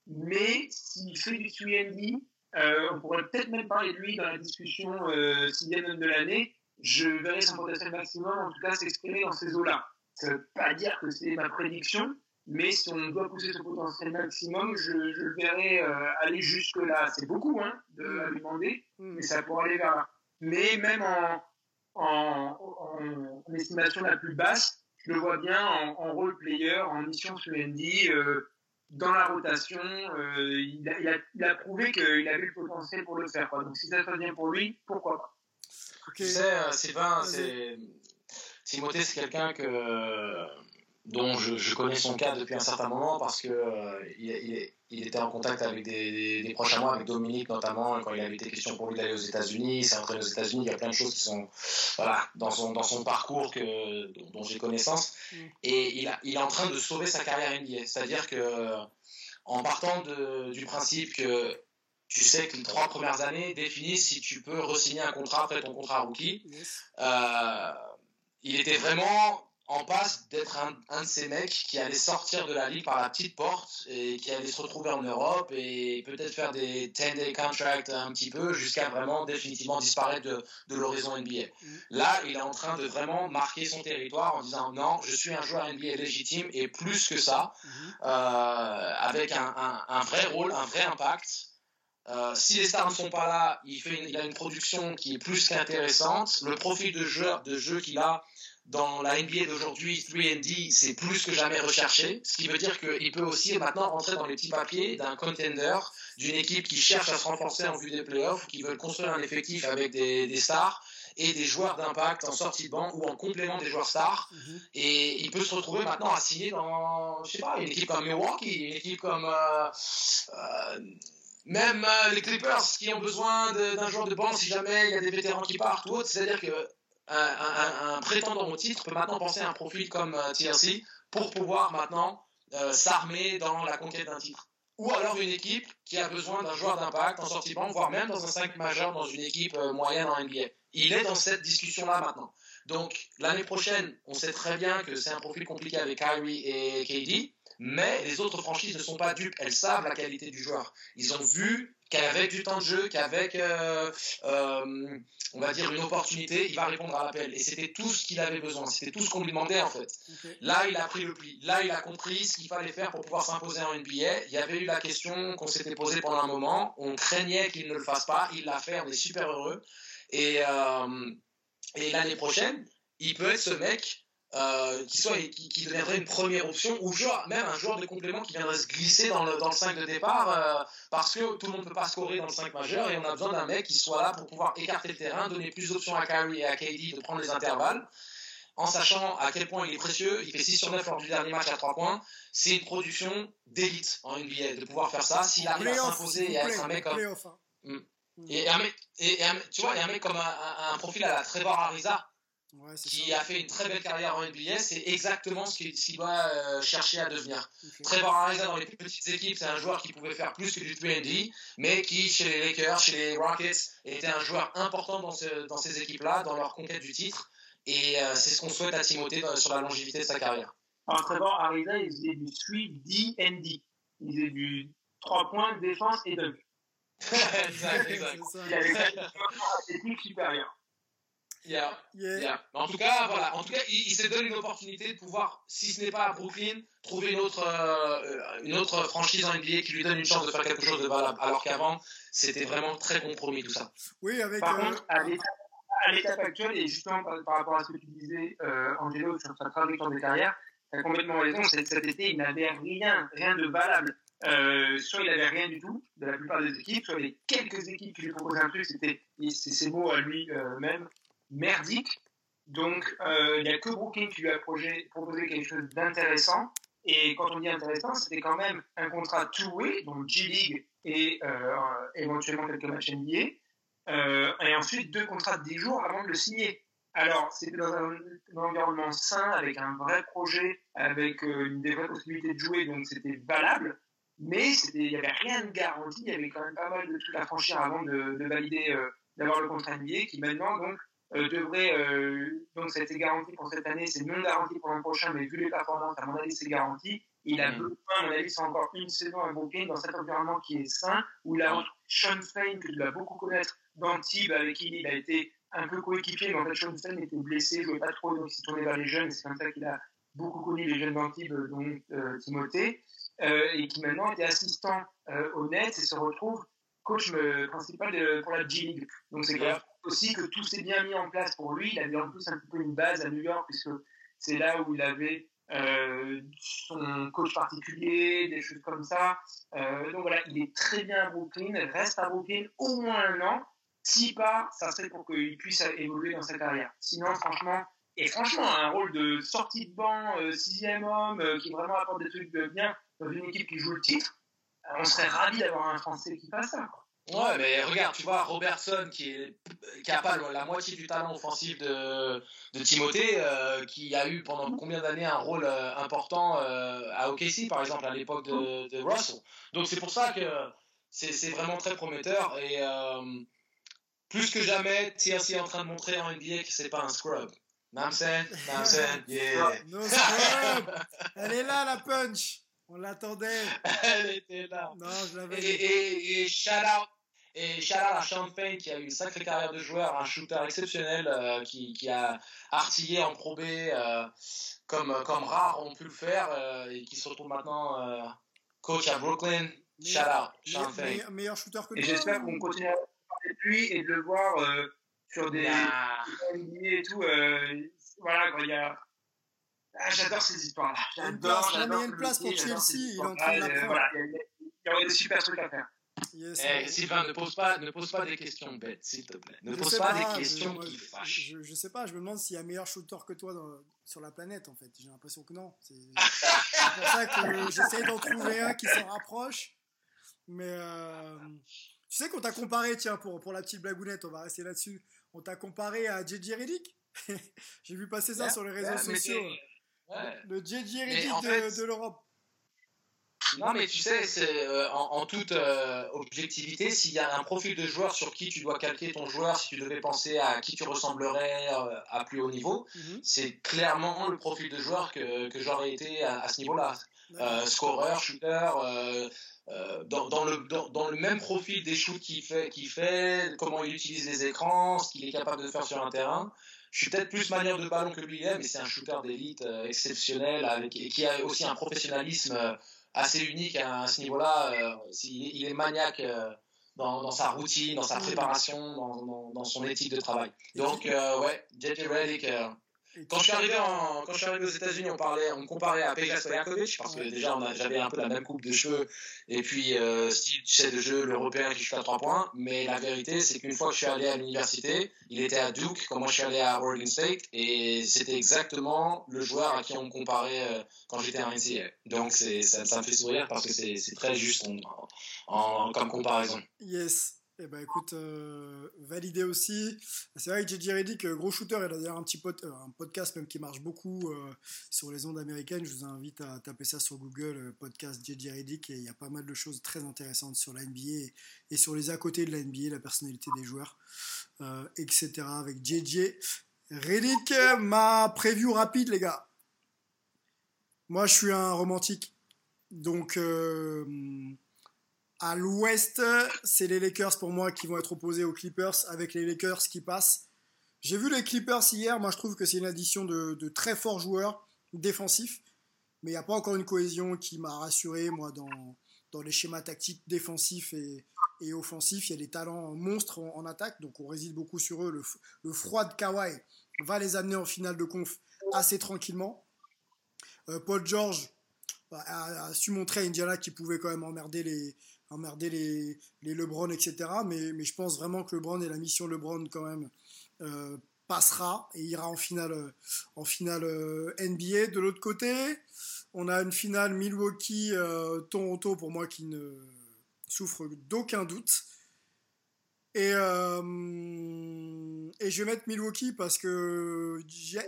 Mais s'il fait du 3D, euh, on pourrait peut-être même parler de lui dans la discussion euh, sixième de l'année. Je verrai son potentiel maximum, en tout cas, s'exprimer dans ces eaux-là. Ça ne veut pas dire que c'est ma prédiction, mais si on doit pousser ce potentiel maximum, je, le verrai euh, aller jusque-là. C'est beaucoup hein, de mm. lui demander, mm. mais ça pourrait aller vers là. Mais même en, en, en, estimation la plus basse, je le vois bien en, role player, en mission sur Andy, euh, dans la rotation. Euh, il, a, il, a, il, a, prouvé qu'il avait le potentiel pour le faire. Quoi. Donc si ça se passe bien pour lui, pourquoi pas Tu sais, euh, Sylvain, c'est... Timothée, c'est quelqu'un que dont je, je, connais son cas depuis un certain moment parce que euh, il, il, était en contact avec des, des, proches à moi, avec Dominique notamment, quand il avait été question pour lui d'aller aux États-Unis, il s'est entraîné aux États-Unis, il y a plein de choses qui sont voilà, dans, son, dans son parcours que, dont j'ai connaissance. Mm. Et il, a, il est en train de sauver sa carrière NBA. C'est-à-dire que en partant de, du principe que tu sais que les trois premières années définissent si tu peux re-signer un contrat après ton contrat rookie, euh, il était vraiment en passe d'être un, un, de ces mecs qui allait sortir de la ligue par la petite porte et qui allait se retrouver en Europe et peut-être faire des 10-day contracts un petit peu jusqu'à vraiment définitivement disparaître de, de l'horizon NBA. Mm. Là, il est en train de vraiment marquer son territoire en disant non, je suis un joueur NBA légitime et plus que ça, mm-hmm. euh, avec un, un, un, vrai rôle, un vrai impact. Euh, si les stars ne sont pas là, il, fait une- il a une production qui est plus qu'intéressante. Le profil de jeu, de jeu qu'il a dans la NBA d'aujourd'hui, 3D, c'est plus que jamais recherché. Ce qui veut dire qu'il peut aussi maintenant rentrer dans les petits papiers d'un contender, d'une équipe qui cherche à se renforcer en vue des playoffs, qui veut construire un effectif avec des, des stars et des joueurs d'impact en sortie de banc ou en complément des joueurs stars. Et il peut se retrouver maintenant à signer dans, je sais pas, une équipe comme Milwaukee, une équipe comme euh, euh, même euh, les Clippers qui ont besoin d'un joueur de banc si jamais il y a des vétérans qui partent ou autre. C'est-à-dire que un, un- un prétendant au titre peut maintenant penser à un profil comme euh, TLC pour pouvoir maintenant euh, s'armer dans la conquête d'un titre. Ou alors une équipe qui a besoin d'un joueur d'impact en sortie banc, voire même dans un 5 majeur dans une équipe euh, moyenne en NBA. Il est dans cette discussion-là maintenant. Donc l'année prochaine, on sait très bien que c'est un profil compliqué avec Kyrie et KD, mais les autres franchises ne sont pas dupes. Elles savent la qualité du joueur. Ils ont vu qu'avec du temps de jeu, qu'avec, euh, euh, on va dire, une opportunité, il va répondre à l'appel. Et c'était tout ce qu'il avait besoin. C'était tout ce qu'on lui demandait, en fait. Là, il a pris le pli. Là, il a compris ce qu'il fallait faire pour pouvoir s'imposer en NBA. Il y avait eu la question qu'on s'était posée pendant un moment. On craignait qu'il ne le fasse pas. Il l'a fait. On est super heureux. Et, euh, et l'année prochaine, il peut être ce mec euh, qui, soit, qui, qui deviendrait une première option ou même un joueur de complément qui viendrait se glisser dans le, dans le 5 de départ euh, parce que tout le monde ne peut pas scorer dans le 5 majeur et on a besoin d'un mec qui soit là pour pouvoir écarter le terrain, donner plus d'options à Kyrie et à KD de prendre les intervalles en sachant à quel point il est précieux. Il fait 6 sur 9 lors du dernier match à 3 points. C'est une production d'élite en NBA de pouvoir faire ça. S'il arrive à s'imposer et à être un mec comme. hein. Mm. Et un mec, et un- tu vois, il y a un mec comme un, un- un profil à la Trevor Ariza Ouais, qui ça. a fait une très belle carrière en NBA, c'est exactement ce qu'il qu'il doit euh, chercher à devenir. Trevor Ariza dans les plus petites équipes, c'est un joueur qui pouvait faire plus que du 3D, mais qui chez les Lakers, chez les Rockets, était un joueur important dans, ce- dans ces équipes-là, dans leur conquête du titre. Et euh, c'est ce qu'on souhaite à Timothée dans- sur la longévité de sa carrière. Alors, Trevor Ariza, il faisait du 3D&D. Il faisait du 3 points, défense et dunk. exact, exact. Il avait la technique supérieure. Yeah, Yeah. yeah. Mais En tout cas, voilà. En tout cas, il, il s'est donné une opportunité de pouvoir, si ce n'est pas à Brooklyn, trouver une autre, euh, une autre franchise en NBA qui lui donne une chance de faire quelque chose de valable. Alors qu'avant, c'était vraiment très compromis tout ça. Oui, avec. Par euh, contre, à l'étape- actuelle, et justement par, par rapport à ce que tu disais, euh, Angelo, sur sa trajectoire de carrière, tu as complètement raison. Cet, cet été, il n'avait rien, rien de valable. Euh, soit il n'avait rien du tout, de la plupart des équipes, soit il y avait quelques équipes qui lui proposaient un truc, c'était, c'est ses mots à lui-même, merdique. Donc, euh, il n'y a que Brooklyn qui lui a proposé quelque chose d'intéressant. Et quand on dit intéressant, c'était quand même un contrat two-way, donc G-League et euh, éventuellement quelques matchs NBA. Euh, et ensuite, deux contrats de 10 jours avant de le signer. Alors, c'était dans un, environnement sain, avec un vrai projet, avec euh, une des vraies possibilités de jouer, donc c'était valable. Mais il n'y avait rien de garanti, il y avait quand même pas mal de trucs à franchir avant de, de valider, euh, d'avoir le contrat NBA, qui maintenant, donc, devrait, euh, donc ça a été garanti pour cette année, c'est non garanti pour l'an prochain, mais vu les performances, à mon avis, c'est garanti. Il a Mhm. besoin, à mon avis, c'est encore une saison à Brooklyn dans cet environnement qui est sain, où il a Mhm. Sean Fein, que tu dois beaucoup connaître, d'Antibes, avec qui il a été un peu coéquipier, mais en fait, Sean Fein était blessé, jouait pas trop, donc il s'est tourné vers les jeunes, et c'est comme ça qu'il a beaucoup connu les jeunes d'Antibes, dont euh, Timothée, euh, et qui maintenant était assistant euh, au Nets et se retrouve coach euh, principal de- pour la G-League. Donc c'est clair aussi que tout s'est bien mis en place pour lui. Il avait en plus un peu une base à New York, puisque c'est là où il avait euh, son coach particulier, des choses comme ça. Euh, donc voilà, il est très bien à Brooklyn, reste à Brooklyn au moins un an. S'il part, ça serait pour qu'il puisse évoluer dans sa carrière. Sinon, franchement, et franchement, un rôle de sortie de banc, euh, sixième homme, qui vraiment apporte des trucs bien dans une équipe qui joue le titre, on serait ravis d'avoir un Français qui fasse ça. Ouais, mais regarde, tu vois, Robertson, qui, est, qui a pas la moitié du talent offensif de, de Timothée, euh, qui a eu pendant combien d'années un rôle euh, important euh, à OKC, par exemple, à l'époque de, de Russell. Donc c'est pour ça que c'est c'est vraiment très prometteur. Et euh, plus que jamais, TLC est en train de montrer en NBA que c'est pas un scrub. Namsen, Namsen, yeah. No scrub. Elle est là, la punch. On l'attendait. Elle était là. Non, je l'avais et, et shout out et à Sean Payne qui a eu une sacrée carrière de joueur, un shooter exceptionnel euh, qui, qui a artillé en Pro B euh, comme, comme rares ont pu le faire euh, et qui se retrouve maintenant euh, coach à Brooklyn. Out, Sean meilleur, shooter que Et j'espère qu'on continuera à parler de lui et de le voir euh, sur des et tout. euh, voilà, quoi, il y a. Ah, j'adore ces histoires-là. J'adore. il y a une ce place pour Chelsea, il est en train de il y aurait des super trucs à faire. Yes, Eh, euh, Sylvain, ne pose pas, ne pose pas des questions bêtes, s'il te plaît. Ne je pose pas, pas, des questions je- qui je- fâchent. Je, je sais pas, je me demande s'il y a meilleur shooter que toi dans- sur la planète en fait. J'ai l'impression que non. C'est pour ça que j'essaie d'en trouver un qui s'en rapproche. Mais euh, tu sais qu'on t'a comparé, tiens, pour, pour la petite blagounette, on va rester là-dessus. On t'a comparé à JJ Redick? J'ai vu passer ça sur les réseaux sociaux. Ouais. Le JJ en fait- de l'Europe. Non, mais tu sais, c'est euh, en, en toute euh, objectivité, s'il y a un profil de joueur sur qui tu dois calquer ton joueur, si tu devais penser à qui tu ressemblerais euh, à plus haut niveau, Mhm. c'est clairement le profil de joueur que, que j'aurais été à, à ce niveau-là. Euh, scoreur, shooter, euh, euh, dans, dans le, dans, dans le même profil des shoots qu'il fait, comment il utilise les écrans, ce qu'il est capable de faire sur un terrain. Je suis peut-être plus manière de ballon que lui est, mais c'est un shooter d'élite euh, exceptionnel avec, et qui a aussi un professionnalisme euh, assez unique à, ce niveau-là. Euh, il, il est maniaque euh, dans, dans sa routine, dans sa préparation, dans, dans, dans son éthique de travail. Donc, euh, ouais, JJ Redick. Quand je suis arrivé en, quand je suis arrivé aux États-Unis, on parlait, on me comparait à Peja Stojakovic parce que déjà j'avais un peu la même coupe de cheveux et puis euh, style tu sais, de jeu l'européen qui shoot à trois points. Mais la vérité, c'est qu'une fois que je suis allé à l'université, il était à Duke, quand moi je suis allé à Oregon State et c'était exactement le joueur à qui on me comparait euh, quand j'étais en NCAA. Donc ça, ça me fait sourire parce que c'est, très juste en, en- comme comparaison. Yes. Eh ben écoute, euh, validé aussi. C'est vrai que JJ Redick, euh, gros shooter, il a d'ailleurs un petit euh, podcast même qui marche beaucoup sur les ondes américaines. Je vous invite à taper ça sur Google, podcast JJ Redick, et il y a pas mal de choses très intéressantes sur la NBA et, sur les à côté de la NBA, la personnalité des joueurs, etc. Avec JJ Redick, ma preview rapide, les gars. Moi, je suis un romantique. Donc, à l'ouest, c'est les Lakers pour moi qui vont être opposés aux Clippers avec les Lakers qui passent. J'ai vu les Clippers hier, moi je trouve que c'est une addition de, très forts joueurs défensifs, mais il n'y a pas encore une cohésion qui m'a rassuré moi dans, les schémas tactiques défensifs et, offensifs. Il y a des talents monstres en, attaque, donc on réside beaucoup sur eux. Le, froid de Kawhi va les amener en finale de conf assez tranquillement. Euh, Paul George a, a su montrer à Indiana qu'il pouvait quand même emmerder les, emmerder les, les LeBron, etc. Mais, mais je pense vraiment que LeBron et la mission LeBron quand même euh, passera et ira en finale, euh, en finale euh, NBA. De l'autre côté, on a une finale Milwaukee-Toronto pour moi qui ne souffre d'aucun doute. Et, euh, et je vais mettre Milwaukee parce que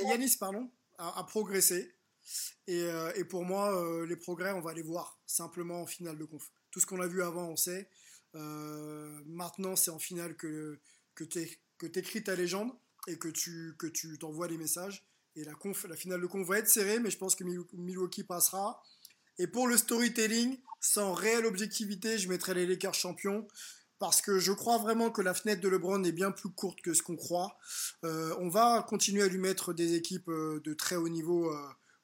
Yanis pardon, a, a progressé. Et, euh, et pour moi, euh, les progrès, on va les voir simplement en finale de conf. Tout ce qu'on a vu avant, on sait. Euh, maintenant, c'est en finale que, que tu écris ta légende et que tu que tu t'envoies les messages. Et la, finale de conf va être serrée, mais je pense que Mil- Milwaukee passera. Et pour le storytelling, sans réelle objectivité, je mettrai les Lakers champions. Parce que je crois vraiment que la fenêtre de LeBron est bien plus courte que ce qu'on croit. Euh, on va continuer à lui mettre des équipes euh, de très haut niveau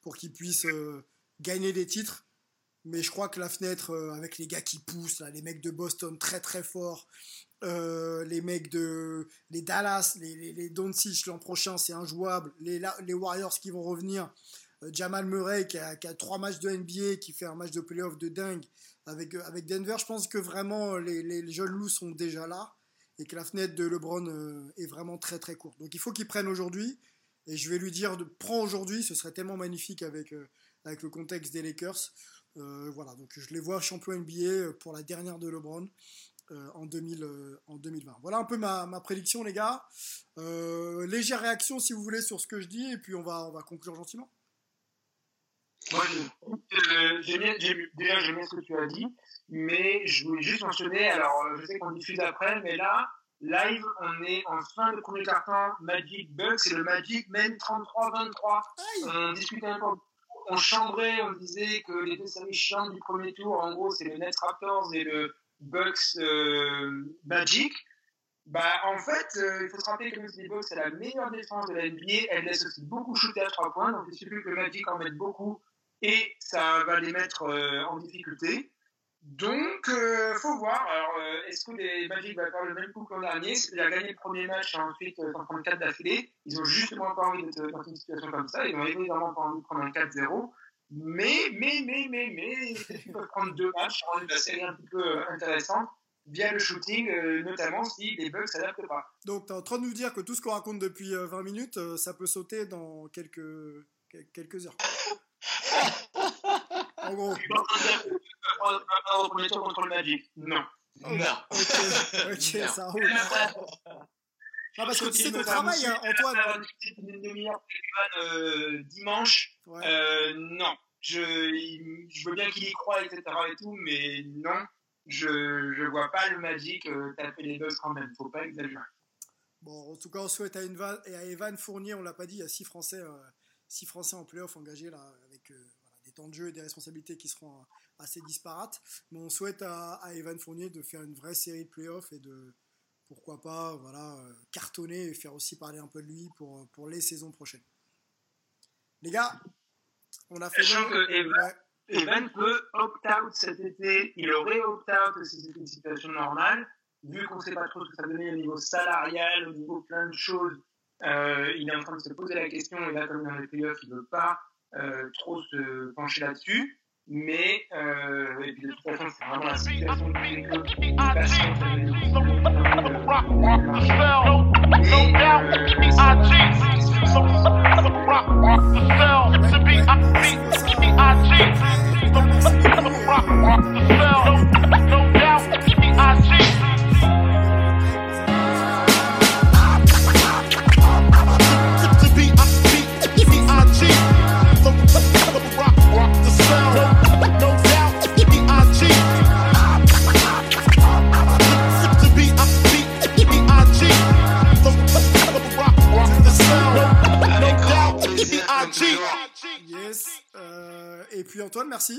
pour qu'il puisse gagner des titres. Mais je crois que la fenêtre, euh, avec les gars qui poussent, les mecs de Boston très très forts, euh, les mecs de les Dallas, les, les, les Doncic l'an prochain, c'est injouable. Les, les Warriors qui vont revenir, euh, Jamal Murray qui a, trois matchs de NBA, qui fait un match de playoff de dingue avec, avec Denver. Je pense que vraiment les, jeunes loups sont déjà là et que la fenêtre de LeBron est vraiment très très courte. Donc il faut qu'il prenne aujourd'hui. Et je vais lui dire de prends aujourd'hui, ce serait tellement magnifique avec, avec le contexte des Lakers. Euh, voilà, donc je les vois champion NBA pour la dernière de LeBron euh, en, 2000, euh, en 2020. Voilà un peu ma, ma prédiction, les gars. Euh, légère réaction, si vous voulez, sur ce que je dis, et puis on va, on va conclure gentiment. Moi, euh, j'aime bien- j'aime- déjà, j'aime bien ce que tu as dit, mais je voulais juste mentionner, alors euh, je sais qu'on diffuse après, mais là, live, on est en fin de premier carton, Magic Bucks, et le Magic mène 33-23. On discutait un peu, on chambrait, on disait que les deux séries chiantes du premier tour, en gros, c'est le Nets Raptors et le Bucks euh, Magic. Bah, en fait, euh, il faut se rappeler que les Bucks, c'est la meilleure défense de la NBA. Elle laisse aussi beaucoup shooter à trois points. Donc, il suffit que le Magic en mette beaucoup et ça va les mettre euh, en difficulté. Donc, euh, faut voir. Alors, euh, est-ce que les Magic vont faire le même coup que l'an dernier? Il a gagné le premier match et ensuite euh, 134 d'affilée? Ils ont justement pas envie d'être dans une situation comme ça. Ils ont évidemment pas envie de prendre un 4-0. Mais, mais, mais, mais, mais, ils peuvent prendre deux matchs, rendre la série un petit peu euh, intéressante via le shooting, euh, notamment si les Bucks s'adaptent pas. Donc, tu es en train de nous dire que tout ce qu'on raconte depuis euh, 20 minutes, euh, ça peut sauter dans quelques, quel- quelques heures. en gros. Je suis pas en train de premier tour contre le Magic. Non. Non. Ok, ok, Non. ça roule. Non, parce que tu sais qu'on travaille, hein, Antoine. Une demi-heure Evan, euh, dimanche. Ouais. Euh, non. Je, je veux bien qu'il y croit, etc. et tout, mais non. Je, je vois pas le Magic euh, taper les Bucks quand même. Faut pas exagérer. Bon, en tout cas, on souhaite à, Evan, et à Evan Fournier, on l'a pas dit, il y a six Français, euh, six Français en playoff engagés là, avec euh, voilà, des temps de jeu et des responsabilités qui seront euh, assez disparates. Mais on souhaite à, à Evan Fournier de faire une vraie série de playoffs et de, pourquoi pas, voilà, euh, cartonner et faire aussi parler un peu de lui pour, pour les saisons prochaines. Les gars, on a fait. Sachant que Evan, Ouais. Evan peut opt-out cet été. Il aurait opt-out si c'était une situation normale. Vu qu'on ne sait pas trop ce que ça donnait au niveau salarial, au niveau plein de choses, euh, il est en train de se poser la question. Et là, comme dans les playoffs, il ne veut pas euh, trop se pencher là-dessus. Mais, euh, et puis de toute façon, c'est vraiment la situation qui et puis Antoine, merci.